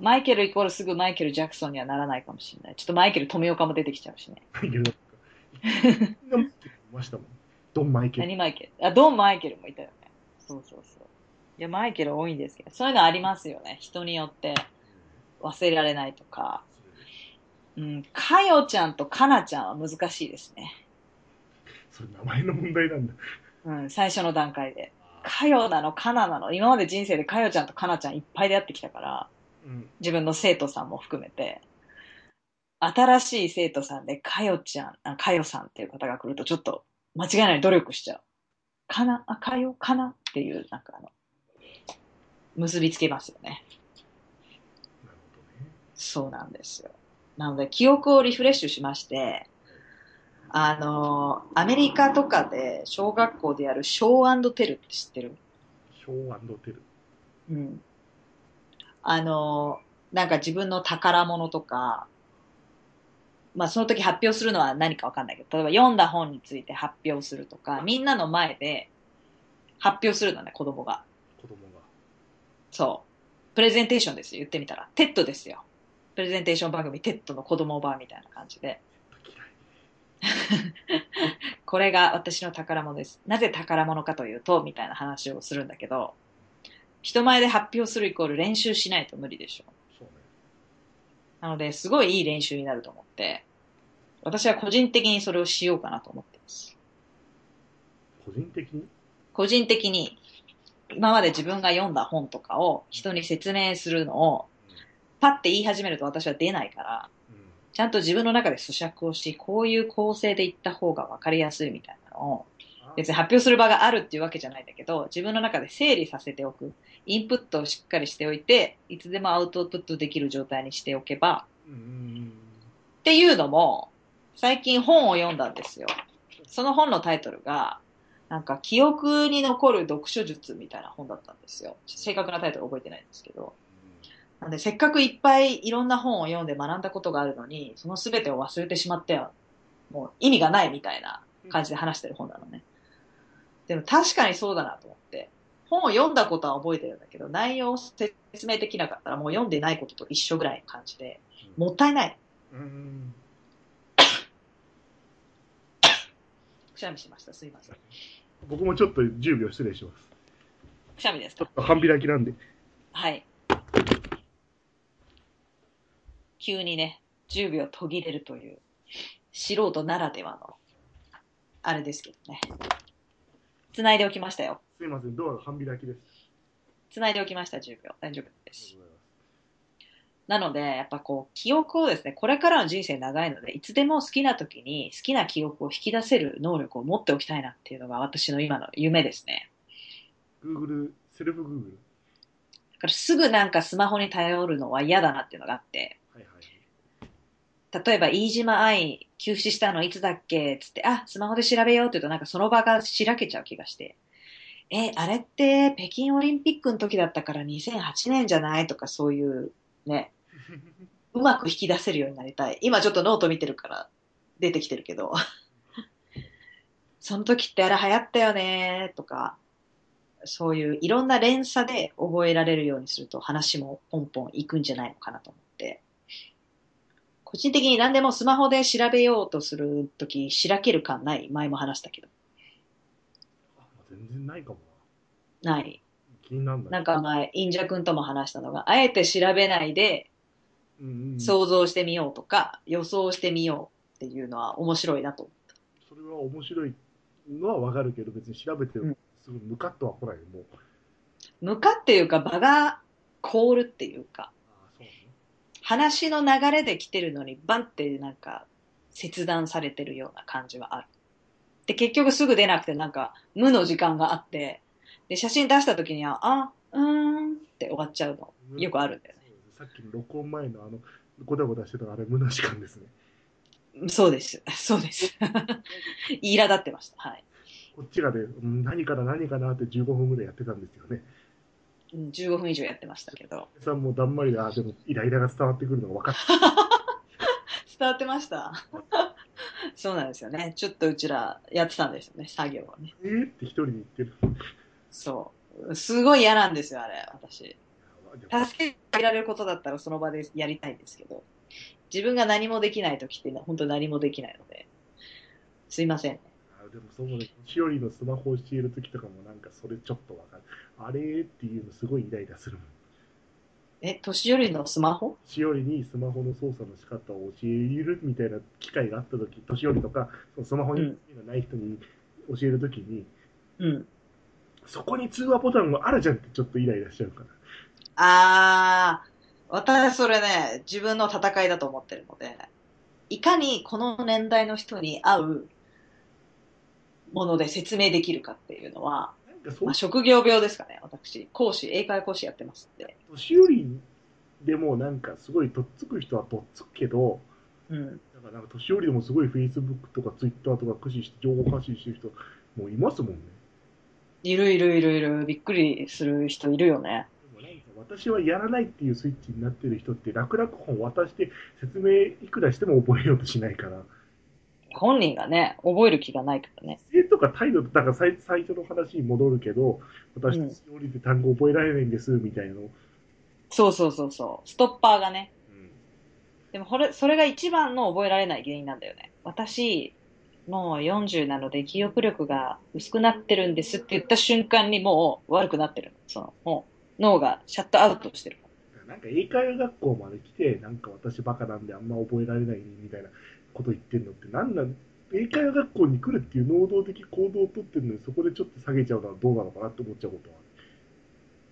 マイケルイコールすぐマイケル・ジャクソンにはならないかもしれない。ちょっとマイケル・富岡も出てきちゃうしね。マイケルましたもん。ドン・マイケル。何マイケル？あ、ドン・マイケルもいたよね。そうそうそう。いや、マイケル多いんですけど、そういうのありますよね。人によって忘れられないとか。うん、かよちゃんとかなちゃんは難しいですね。それ名前の問題なんだ。うん、最初の段階で。かよなの、かななの。今まで人生でかよちゃんとかなちゃんいっぱい出会ってきたから、うん。自分の生徒さんも含めて、新しい生徒さんでかよちゃん、あかよさんっていう方が来るとちょっと間違いない努力しちゃう。かな、あ、かよ、かなっていう、なんかあの、結びつけますよね。なるほどね。そうなんですよ。なので、記憶をリフレッシュしまして、あの、アメリカとかで小学校でやる show tell って知ってる？ show tell。うん。あの、なんか自分の宝物とか、まあその時発表するのは何かわかんないけど、例えば読んだ本について発表するとか、みんなの前で発表するのね、子供が。子供が。そう。プレゼンテーションですよ、言ってみたら。 TEDですよ。プレゼンテーション番組、テッドの子供版みたいな感じで。これが私の宝物です。なぜ宝物かというと、みたいな話をするんだけど、人前で発表するイコール練習しないと無理でしょ。そうね。なので、すごいいい練習になると思って、私は個人的にそれをしようかなと思ってます。個人的に？個人的に、今まで自分が読んだ本とかを人に説明するのを、パッて言い始めると私は出ないから。ちゃんと自分の中で咀嚼をし、こういう構成で言った方が分かりやすいみたいなのを、別に発表する場があるっていうわけじゃないんだけど、自分の中で整理させておく。インプットをしっかりしておいて、いつでもアウトプットできる状態にしておけば、っていうのも、最近本を読んだんですよ。その本のタイトルが、なんか記憶に残る読書術みたいな本だったんですよ。正確なタイトル覚えてないんですけど。なんで、せっかくいっぱいいろんな本を読んで学んだことがあるのに、その全てを忘れてしまっては、もう意味がないみたいな感じで話してる本なのね。でも確かにそうだなと思って。本を読んだことは覚えてるんだけど、内容を説明できなかったらもう読んでないことと一緒ぐらいの感じで、もったいない。くしゃみしました。すいません。僕もちょっと10秒失礼します。くしゃみですか？ちょっと半開きなんで。はい。急にね、10秒途切れるという、素人ならではの、あれですけどね。繋いでおきましたよ。すいません、ドアが半開きです。繋いでおきました、10秒。大丈夫です。なので、やっぱこう、記憶をですね、これからの人生長いので、いつでも好きな時に好きな記憶を引き出せる能力を持っておきたいなっていうのが私の今の夢ですね。Google、セルフ Google。だからすぐなんかスマホに頼るのは嫌だなっていうのがあって、はいはい。例えば、飯島愛急死したのいつだっけ？つって、あ、スマホで調べようって言うと、なんかその場がしらけちゃう気がして。え、あれって北京オリンピックの時だったから2008年じゃないとかそういうね、うまく引き出せるようになりたい。今ちょっとノート見てるから出てきてるけど。その時ってあれ流行ったよねとか、そういういろんな連鎖で覚えられるようにすると話もポンポンいくんじゃないのかなと思って。個人的に何でもスマホで調べようとするとき、しらける感ない？前も話したけど。あ全然ないかもない。な。気になるんだなんか前、インジャ君とも話したのが、あえて調べないで想像してみようとか、予想してみようっていうのは面白いなと思った。それは面白いのはわかるけど、別に調べてうんすぐムカッとは来ないよ、もう。向かっていうか場が凍るっていうか。話の流れで来てるのにバンってなんか切断されてるような感じはある。っで、結局すぐ出なくて、なんか、無の時間があって、で、写真出した時には、あ、うーんって終わっちゃうの。よくあるんだよね。さっきの録音前のあの、ごたごたしてたあれ、無の時間ですね。そうです。そうです。イラ立ってました。はい。こっちがね、うん何かな何かなって15分ぐらいやってたんですよね。うん15分以上やってましたけど。さんもだんまりで、あ、でもイライラが伝わってくるのが分かった。伝わってました？そうなんですよね。ちょっとうちらやってたんですよね、作業をね。えーって一人で言ってる。そう。すごい嫌なんですよ、あれ、私。助けてあげられることだったらその場でやりたいんですけど、自分が何もできない時っていうのは本当に何もできないので、すいませんね。あでもそうね、年寄りのスマホを教えるときとかもなんかそれちょっとわかる。あれっていうのすごいイライラするもん。え、年寄りのスマホ？年寄りにスマホの操作の仕方を教えるみたいな機会があったとき、年寄りとか、そのスマホに興味がない人に教えるときに、うん。そこに通話ボタンがあるじゃんってちょっとイライラしちゃうから。あー、私それね、自分の戦いだと思ってるので、いかにこの年代の人に合うもので説明できるかっていうのは、まあ、職業病ですかね、私。講師、英会話講師やってますんで。年寄りでもなんかすごいとっつく人はとっつくけど、うん。なんかなんか年寄りでもすごい Facebook とか Twitter とか駆使して情報発信してる人もういますもんね。いるいるいるいる、びっくりする人いるよね。私はやらないっていうスイッチになってる人って楽々本渡して説明いくらしても覚えようとしないから。本人がね、覚える気がないからね。姿勢とか態度と、だから最最初の話に戻るけど、私、うん年寄りで単語覚えられないんです、みたいなの。そうそうそうそう。ストッパーがね。でもこれ、それが一番の覚えられない原因なんだよね。私、もう40なので記憶力が薄くなってるんですって言った瞬間にもう悪くなってるの。その、もう脳がシャットアウトしてる。なんか英会話学校まで来て、なんか私バカなんであんま覚えられないみたいなこと言ってんのって、なんなん、英会話学校に来るっていう能動的行動をとってるのに、そこでちょっと下げちゃうのはどうなのかなって思っちゃうことは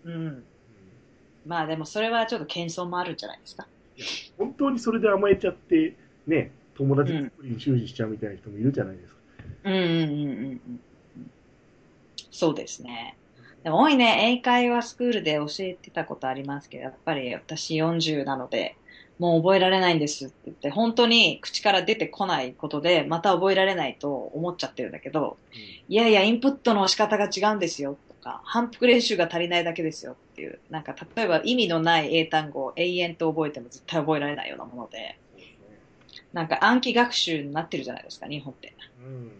ある。うん。まあでもそれはちょっと謙遜もあるんじゃないですか。本当にそれで甘えちゃって、ね、友達作りに終始しちゃうみたいな人もいるじゃないですか。うんうんうんうんうん。そうですね。でも多いね、英会話スクールで教えてたことありますけど、やっぱり私40なので、もう覚えられないんですって言って、本当に口から出てこないことで、また覚えられないと思っちゃってるんだけど、いやいや、インプットの仕方が違うんですよとか、反復練習が足りないだけですよっていう、なんか例えば意味のない英単語を永遠と覚えても絶対覚えられないようなもので、なんか暗記学習になってるじゃないですか、日本って。うん。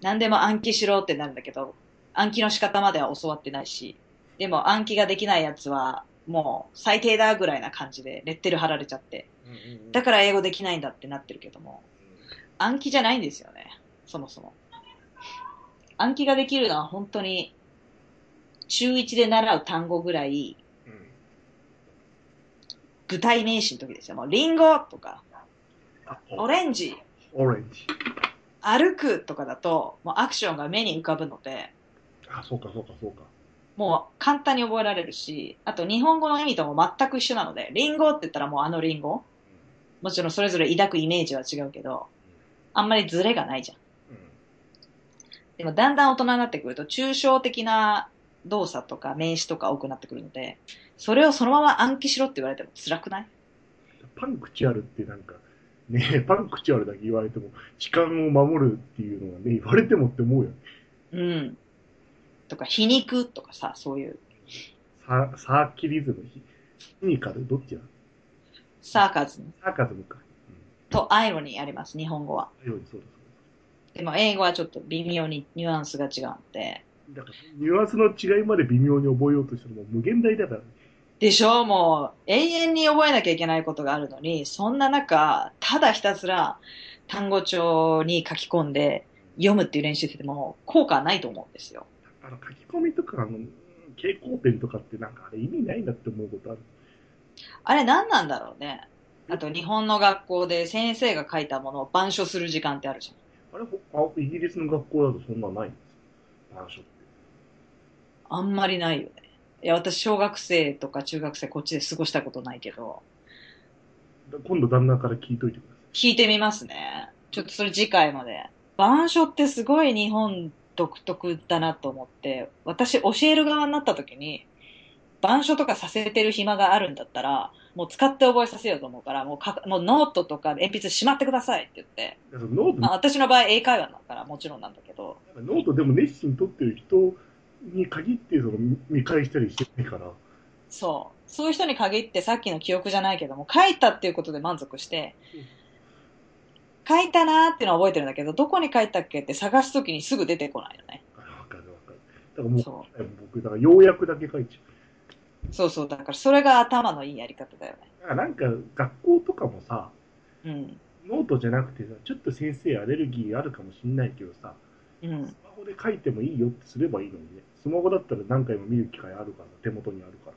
何でも暗記しろってなるんだけど、暗記の仕方までは教わってないし、でも暗記ができないやつは、もう最低だぐらいな感じでレッテル貼られちゃって、だから英語できないんだってなってるけども、暗記じゃないんですよね、そもそも。暗記ができるのは本当に、中1で習う単語ぐらい、うん。具体名詞の時ですよ。もう、リンゴとか、あオレンジ、オレンジ。歩くとかだと、もうアクションが目に浮かぶので、あ、そうか、そうか、そうか。もう簡単に覚えられるし、あと日本語の意味とも全く一緒なので、リンゴって言ったらもうあのリンゴ。もちろんそれぞれ抱くイメージは違うけど、あんまりズレがないじゃん。でもだんだん大人になってくると、抽象的な動作とか名詞とか多くなってくるので、それをそのまま暗記しろって言われても辛くない？パンクチュアルってなんか、ねパンクチュアルだけ言われても、時間を守るっていうのがね、言われてもって思うよ。うん。とか、皮肉とかさ、そういう、ササーキリズム、ヒヒニカル、どっちだサーカズムサーカズムか。とアイロニーあります、日本語は。うん。ようにそうです。でも英語はちょっと微妙にニュアンスが違うんで。だから、ニュアンスの違いまで微妙に覚えようとしても無限大だから、でしょ？もう、永遠に覚えなきゃいけないことがあるのに、そんな中、ただひたすら単語帳に書き込んで読むっていう練習してても効果はないと思うんですよ。あの書き込みとか、あの、蛍光ペンとかってなんかあれ意味ないなって思うことある。あれ何なんだろうね。あと日本の学校で先生が書いたものを板書する時間ってあるじゃん。あれ、ほあイギリスの学校だとそんなないんですか板書って。あんまりないよね。いや、私小学生とか中学生こっちで過ごしたことないけど、だ今度旦那から聞いといてくださ聞いてみますね。ちょっとそれ次回まで板書ってすごい日本独特だなと思って、私教える側になった時に、板書とかさせてる暇があるんだったら、もう使って覚えさせようと思うから、もうかもうノートとか鉛筆しまってくださいって言って、ノート、まあ、私の場合英会話だからもちろんなんだけど、ノートでも熱心に取ってる人に限ってその見見返したりしてないから、そう。そういう人に限ってさっきの記憶じゃないけども、書いたっていうことで満足してうん、書いたなーっていうのは覚えてるんだけど、どこに書いたっけって探すときにすぐ出てこないよね。わかるわかる。だからもう、そ僕、だから要約だけ書いちゃそうそう。だからそれが頭のいいやり方だよね。う。だからなんか学校とかもさ、うん。ノートじゃなくてさ、ちょっと先生アレルギーあるかもしんないけどさ、うんス。マホで書いてもいいよってすればいいのにね。スマホだったら何回も見る機会あるから、手元にあるから。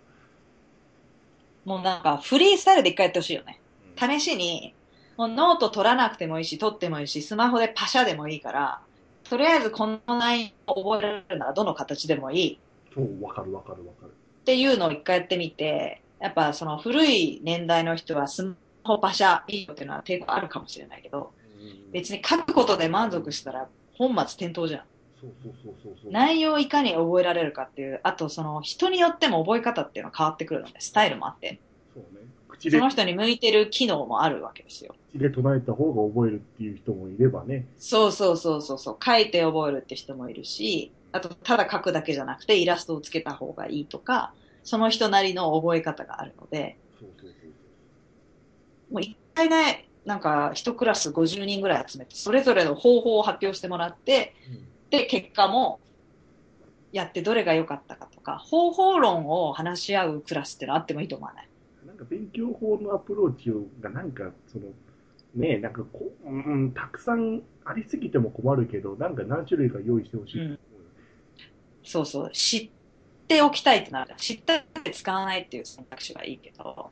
もうなんかフリースタイルで一回やってほしいよね。うん試しに、もうノート取らなくてもいいし、取ってもいいし、スマホでパシャでもいいから、とりあえずこの内容を覚えられるならどの形でもいいそう、わかるわかるわかる。っていうのを一回やってみて、やっぱその古い年代の人はスマホパシャいいよっていうのは抵抗あるかもしれないけど、別に書くことで満足したら本末転倒じゃん。そうそうそうそうそう。内容をいかに覚えられるかっていう、あとその人によっても覚え方っていうのは変わってくるので、スタイルもあって、その人に向いてる機能もあるわけですよ。口で唱えた方が覚えるっていう人もいればね。そうそうそうそうそう、書いて覚えるって人もいるし、あとただ書くだけじゃなくてイラストをつけた方がいいとか、その人なりの覚え方があるので、そうそうそうもう一回ね、なんか一クラス50人ぐらい集めて、それぞれの方法を発表してもらって、そう。うんで、結果もやってどれが良かったかとか、方法論を話し合うクラスってのあってもいいと思わない？か勉強法のアプローチがなんかそのねなんかこう、うん、たくさんありすぎても困るけどなんか何種類か用意してほしい、うんそうそう、知っておきたいってなる。知ったって使わないっていう選択肢はいいけど、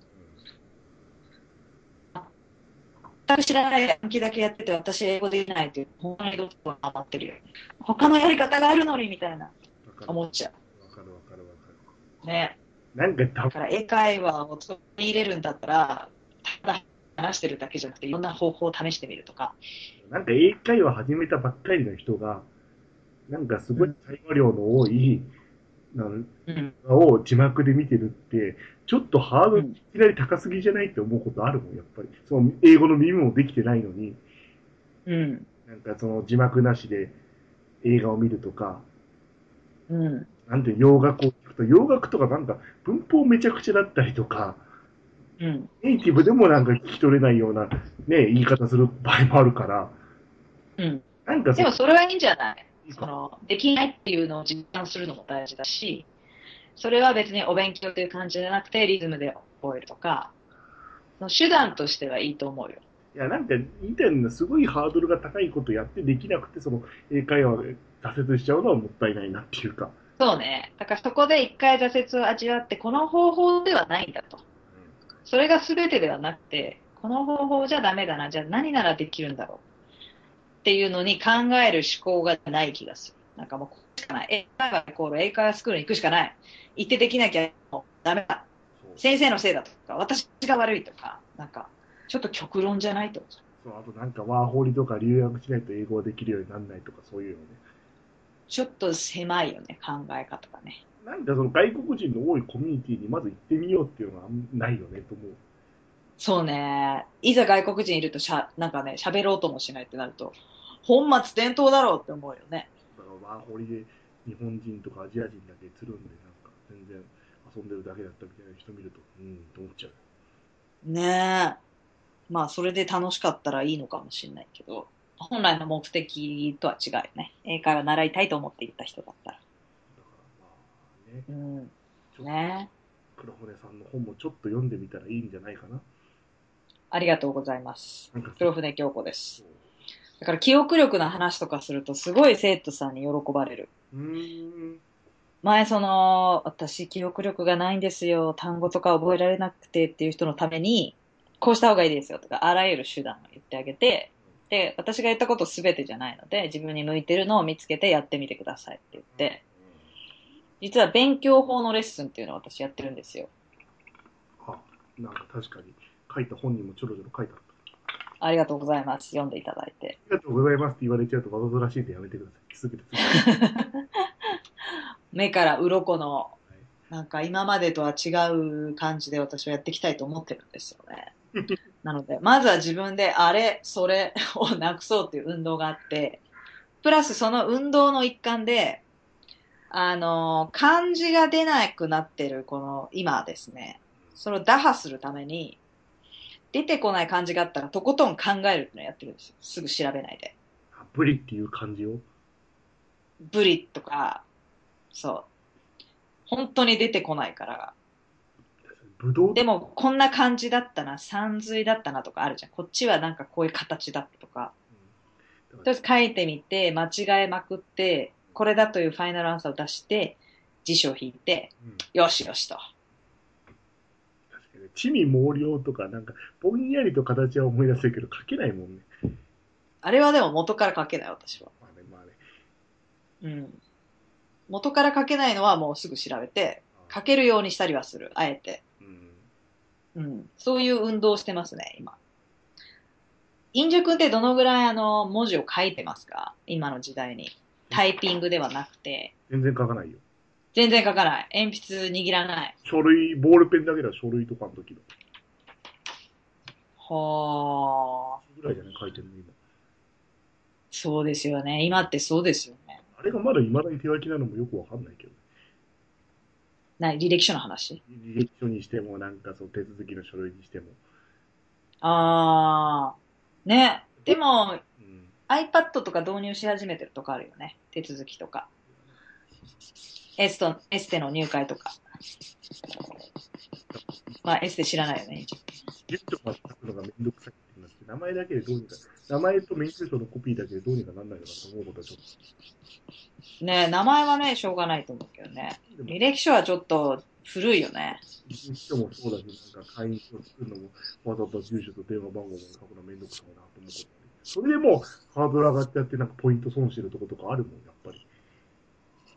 全く知らない暗記だけやってて私英語できないっていう、本当にどっかが余ってるよね。他のやり方があるのにみたいな思っちゃわかるわかるわかう。ね。るなんかだから英会話を取り入れるんだったら、ただ話してるだけじゃなくて、いろんな方法を試してみるとか。なんか英会話始めたばっかりの人がなんかすごい会話量の多い、なんうん。を字幕で見てるってちょっとハードルうんいきなり高すぎじゃないって思うことあるもんやっぱりその英語の耳もできてないのにうん。なんかその字幕なしで映画を見るとかうん。なんて洋楽を聞洋楽とかなんか文法めちゃくちゃだったりとか、うん。ネイティブでもなんか聞き取れないようなね、言い方する場合もあるから、うん。なんかでもそれはいいんじゃない？その、できないっていうのを実感するのも大事だし、それは別にお勉強という感じじゃなくて、リズムで覚えるとか、その手段としてはいいと思うよ。いや、なんか言いたいのはすごいハードルが高いことやってできなくて、その英会話で挫折しちゃうのはもったいないなっていうか。そうね。だからそこで一回挫折を味わって、この方法ではないんだと。それが全てではなくて、この方法じゃダメだな。じゃあ何ならできるんだろう。っていうのに考える思考がない気がする。なんかもうこうしかない。英会話イコール英会話スクールに行くしかない。行ってできなきゃダメだ。先生のせいだとか、私が悪いとか、なんか、ちょっと極論じゃないと。そうあとなんかワーホリとか留学しないと英語ができるようにならないとかそういうのね。ちょっと狭いよね、考え方がね。なんかその外国人の多いコミュニティにまず行ってみようっていうのがあんないよねと思う。そうね。いざ外国人いるとしゃ、なんかね、喋ろうともしないってなると、本末転倒だろうって思うよね。だからワーホリで日本人とかアジア人だけつるんで、なんか全然遊んでるだけだったみたいな人見ると、うん、と思っちゃう。ねえ。まあ、それで楽しかったらいいのかもしれないけど、本来の目的とは違うよね。英会話習いたいと思って行った人だったら。だからまあね、うん。ね黒船さんの本もちょっと読んでみたらいいんじゃないかな。ありがとうございます。黒船京子ですだから記憶力の話とかするとすごい生徒さんに喜ばれる。うーん。前その、私記憶力がないんですよ。単語とか覚えられなくてっていう人のために、こうした方がいいですよとか、あらゆる手段を言ってあげて、で、私が言ったことすべてじゃないので、自分に向いてるのを見つけてやってみてくださいって言って、実は勉強法のレッスンっていうのを私やってるんですよ。あ、なんか確かに書いた本にもちょろちょろ書いてあっありがとうございます。読んでいただいて。ありがとうございますって言われちゃうとわざとらしいんでやめてください。すぐです。目から鱗の、なんか今までとは違う感じで私はやっていきたいと思ってるんですよね。なので、まずは自分であれ、それをなくそうっていう運動があって、プラスその運動の一環で、あの、漢字が出なくなってるこの今ですね、それを打破するために、出てこない漢字があったらとことん考えるっていうのをやってるんですよ。すぐ調べないで。あブリっていう感じを？ブリとか、そう。本当に出てこないから。ぶどうでも、こんな感じだったな、三髄だったなとかあるじゃん。こっちはなんかこういう形だったとか。うんとりあえず書いてみて、間違えまくって、これだというファイナルアンサーを出して、辞書を引いて、うんよしよしと。確かに。地味毛量とか、なんか、ぼんやりと形は思い出せるけど、書けないもんね。あれはでも元から書けない、私は。まあね、まあね。うん。元から書けないのはもうすぐ調べて、書けるようにしたりはする、あえて。うん。うん。そういう運動をしてますね、今。インジュ君ってどのぐらいあの、文字を書いてますか？今の時代に。タイピングではなくて。全然書かないよ。全然書かない。鉛筆握らない。書類、ボールペンだけだ書類とかの時の。はあ。ぐらいじゃない書いてるの今。そうですよね。今ってそうですよね。あれがまだ未だに手書きなのもよくわかんないけど。な履歴書の話？履歴書にしても、なんかそう手続きの書類にしても。ああ。ね。でも、うん。iPad とか導入し始めてるとこあるよね。手続きとか。エスト、エステの入会とか。まあ、エステ知らないよね。住所まで書くのがめんどくさいってなって、名前だけでどうにか、名前と免許証のコピーだけでどうにかなんないのかと思うことはちょっね名前はね、しょうがないと思うけどね。履歴書はちょっと古いよね。人もそうだし、なんか会員証作るのも、わざわざ住所と電話番号も書くのめんどくさいなと思うことあるそれでもうハードル上がっちゃって、なんかポイント損してるとことかあるもん、やっぱり。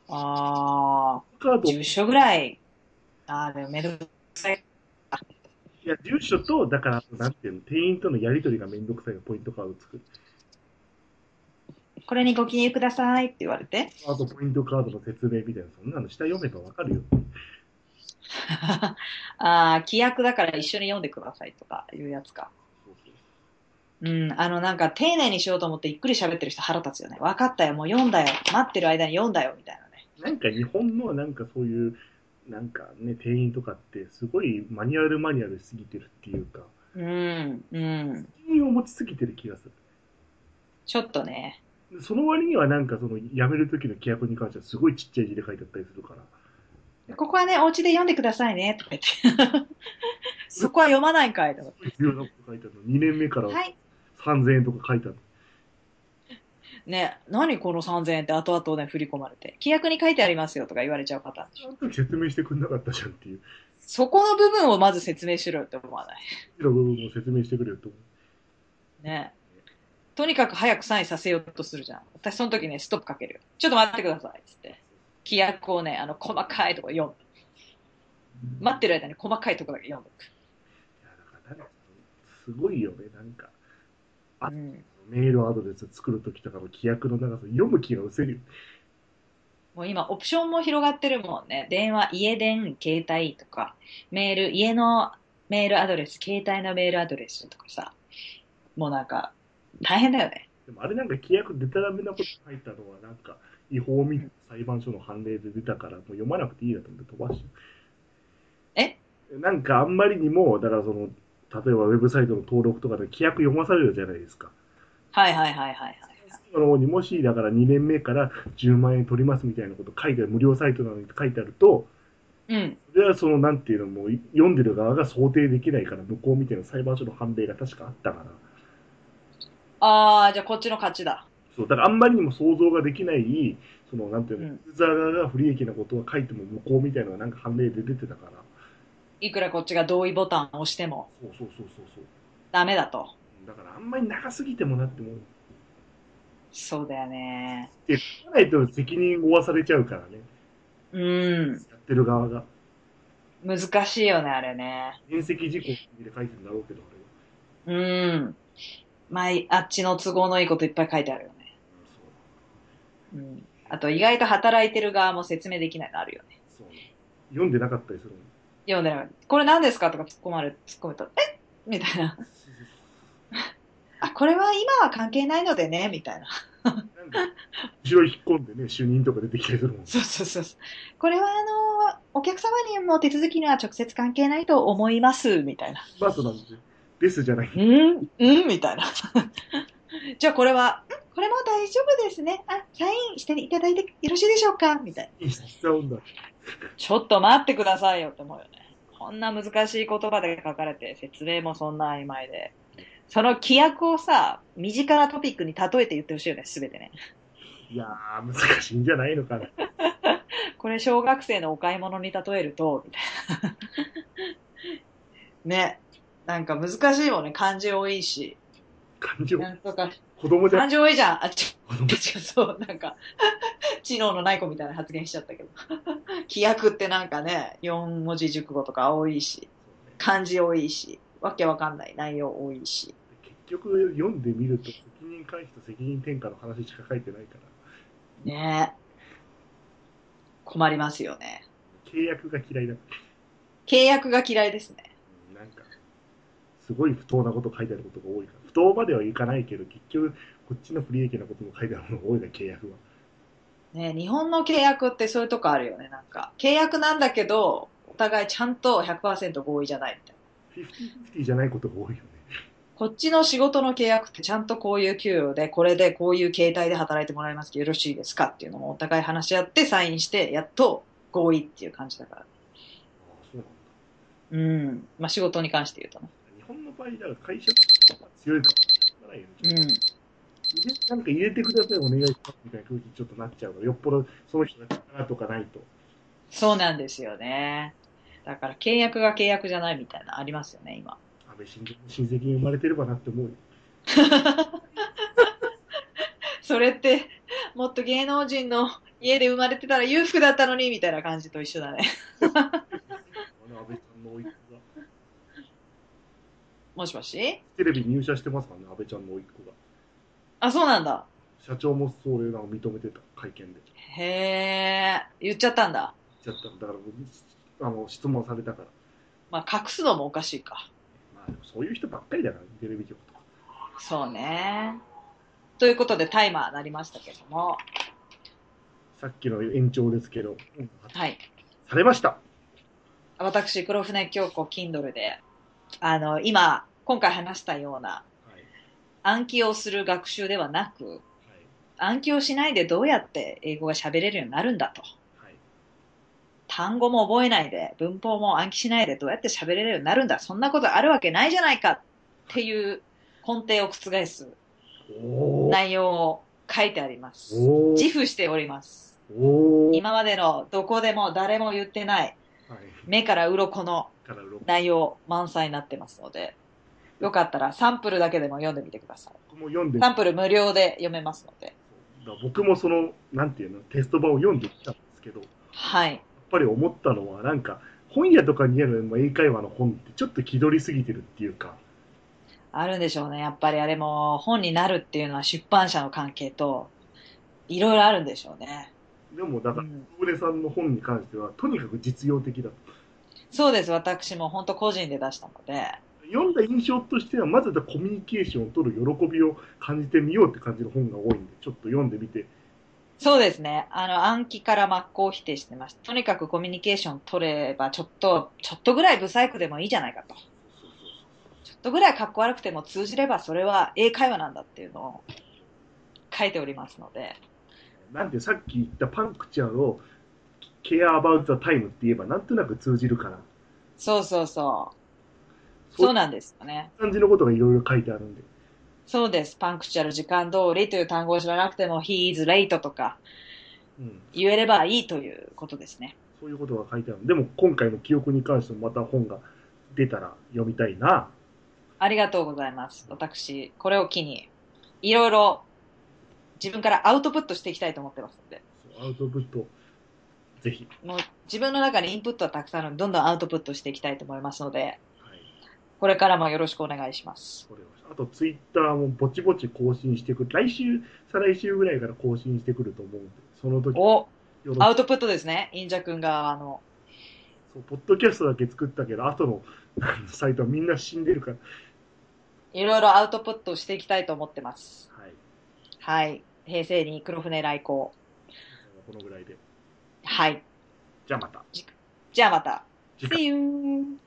ああ、カード、い住所ぐらい。ああ、でもめんどくさい。や、住所と、だから、なんていうの、店員とのやりとりがめんどくさいがポイントカード作る。これにご記入くださいって言われて。あと、ポイントカードの説明みたいな、そんなの下読めばわかるよ。ああ、規約だから一緒に読んでくださいとかいうやつか。うん、あのなんか丁寧にしようと思ってゆっくり喋ってる人腹立つよね。分かったよ、もう読んだよ。待ってる間に読んだよ、みたいなね。なんか日本のなんかそういう、なんかね、店員とかって、すごいマニュアルマニュアルしすぎてるっていうか、うん、うん。責任を持ちすぎてる気がする。ちょっとね。その割にはなんかその辞める時の規約に関してはすごいちっちゃい字で書いてあったりするから、ここはね、お家で読んでくださいね、とか言って。そこは読まないんかいとか。重要なこと書いてあるの。2年目からはい。3000円とか書いてある。ね、何この3000円って後々ね、振り込まれて。規約に書いてありますよとか言われちゃうパターンでしょ。あの時説明してくんなかったじゃんっていう。そこの部分をまず説明しろよって思わない？の部分を説明してくれよと思う。ね。とにかく早くサインさせようとするじゃん。私その時ね、ストップかけるよ。ちょっと待ってください。つって。規約をね、あの、細かいとこ読む。待ってる間に細かいとこだけ読んでいや、だからすごいよね、なんか。あく。うん。メールアドレス作るときとかの規約の長さ、読む気が失せるよ。もう今、オプションも広がってるもんね。電話、家電、携帯とか、メール、家のメールアドレス、携帯のメールアドレスとかさ。もうなんか、大変だよね。でもあれなんか規約でたらめなこと書いたのは、なんか、違法み裁判所の判例で出たから、もう読まなくていいなと思って飛ばしえ？なんかあんまりにも、だからその、例えばウェブサイトの登録とかで規約読まされるじゃないですか。はいはいはいはいはい。その方にもし、だから2年目から10万円取りますみたいなこと書いてある、無料サイトなのに書いてあると、うん。それはその、なんていうのも、読んでる側が想定できないから、向こうみたいな裁判所の判例が確かあったから。あー、じゃあこっちの勝ちだ。そう、だからあんまりにも想像ができない、その、なんていうの、うんユーザー側が不利益なことを書いても向こうみたいなのがなんか判例で出てたから。いくらこっちが同意ボタンを押してもそうそうそうそうそう。ダメだと。だからあんまり長すぎてもなっても、そうだよね。で、書かないと責任を負わされちゃうからね。うん。やってる側が。難しいよね、あれね。原石事故で書いてるんだろうけど、あれは。うん。まあ、あっちの都合のいいこといっぱい書いてあるよね。うん。あと、意外と働いてる側も説明できないのあるよね。そう読んでなかったりするもん。読んでない。これ何ですか？とか突っ込まれ、突っ込むと、え？みたいな。あ、これは今は関係ないのでね、みたいな。なんか、後ろ引っ込んでね、主任とか出てきたりするもん。そうそうそうそう。これはあの、お客様にも手続きには直接関係ないと思います、みたいな。バースなんで、ですじゃない。うんうんみたいな。じゃあこれは、んこれも大丈夫ですね。あ、サインしていただいてよろしいでしょうか？みたいな。ちゃうんだ。ちょっと待ってくださいよって思うよね。こんな難しい言葉で書かれて、説明もそんな曖昧で。その規約をさ、身近なトピックに例えて言ってほしいよね、すべてね。いやー、難しいんじゃないのかな。これ小学生のお買い物に例えると、みたいな。ね。なんか難しいもんね。漢字多いし。感情、なんとか、子供じゃ漢字多いじゃん。あ、ち子供違う、そう、なんか、知能のない子みたいな発言しちゃったけど。規約ってなんかね、4文字熟語とか多いし、漢字多いし、わけわかんない内容多いし。結局読んでみると、責任回避と責任転嫁の話しか書いてないから、ね困りますよね。契約が嫌いだ。契約が嫌いですね。うんなんか、すごい不当なこと書いてあることが多いから。不当まではいかないけど、結局、こっちの不利益なことも書いてあるのが多いから、契約は。ね日本の契約ってそういうとこあるよね。なんか、契約なんだけど、お互いちゃんと100%合意じゃないみたいな。50-50じゃないことが多いよね。こっちの仕事の契約ってちゃんとこういう給与で、これでこういう形態で働いてもらいますけどよろしいですかっていうのもお互い話し合ってサインして、やっと合意っていう感じだから。ああ、そうなんだ。うん。まあ仕事に関して言うとね。日本の場合、だから会社が強いから、ね。うん。なんか入れてください、お願いしますみたいな空気にちょっとなっちゃうから、よっぽどその人が力とかないと。そうなんですよね。だから契約が契約じゃないみたいなのありますよね、今。安倍晋三の親戚に生まれてればなって思うよ。それって、もっと芸能人の家で生まれてたら裕福だったのに、みたいな感じと一緒だね。あの安倍さんの甥っ子が。もしもし？テレビに入社してますからね、安倍ちゃんの甥っ子が。あ、そうなんだ。社長もそれなの認めてた、会見で。へえ、言っちゃったんだ。言っちゃっただから、あの、質問されたから。まあ、隠すのもおかしいか。そういう人ばっかりだから、テレビ局とか。そうね。ということで、タイマーなりましたけども。さっきの延長ですけど、うんはい。されました。私、黒船京子 Kindle で、あの、今、今回話したようなはい。暗記をする学習ではなく、はい。暗記をしないでどうやって英語が喋れるようになるんだと。はい。単語も覚えないで、文法も暗記しないでどうやって喋れるようになるんだ。そんなことあるわけないじゃないかっていう根底を覆す。内容を書いてあります。自負しております。今までのどこでも誰も言ってないはい。目から鱗のから6内容満載になってますので、よかったらサンプルだけでも読んでみてください。サンプル無料で読めますので。だ僕もその、なんていうの、テスト版を読んできたんですけど、はい。ぱり思ったのは、なんか、本屋とかにある英会話の本ってちょっと気取りすぎてるっていうか、あるんでしょうね。やっぱりあれも本になるっていうのは出版社の関係と、いろいろあるんでしょうね。でも、だから、うん小舟さんの本に関しては、とにかく実用的だと。そうです。私も本当個人で出したので、読んだ印象としては、まずはコミュニケーションを取る喜びを感じてみようって感じの本が多いんで、ちょっと読んでみて、そうですね。あの、暗記から真っ向否定してました。とにかくコミュニケーション取れば、ちょっと、ちょっとぐらいブサイクでもいいじゃないかと。ちょっとぐらい格好悪くても通じれば、それは英会話なんだっていうのを書いておりますので。なんでさっき言ったパンクチャーを、ケアアバウト the time って言えば、なんとなく通じるから、そうそうそう。そうなんですよね。感じのことがいろいろ書いてあるんで、そうです。パンクチュアル時間通りという単語を知らなくても、he is late とかうん、言えればいいということですね。そういうことが書いてある。でも、今回の記憶に関してもまた本が出たら読みたいな。ありがとうございます。私、これを機に、いろいろ自分からアウトプットしていきたいと思ってますので、アウトプット、ぜひ。もう自分の中にインプットはたくさんあるので、どんどんアウトプットしていきたいと思いますので、はい、これからもよろしくお願いします。あと、ツイッターもぼちぼち更新してくる。来週、再来週ぐらいから更新してくると思うんで、その時、よお、アウトプットですね。インジャ君側の。そうポッドキャストだけ作ったけど、後のサイトはみんな死んでるから。いろいろアウトプットしていきたいと思ってます。はい。はい。平成に黒船来航。このぐらいで。はい。じゃあまた。じゃあまた。See you!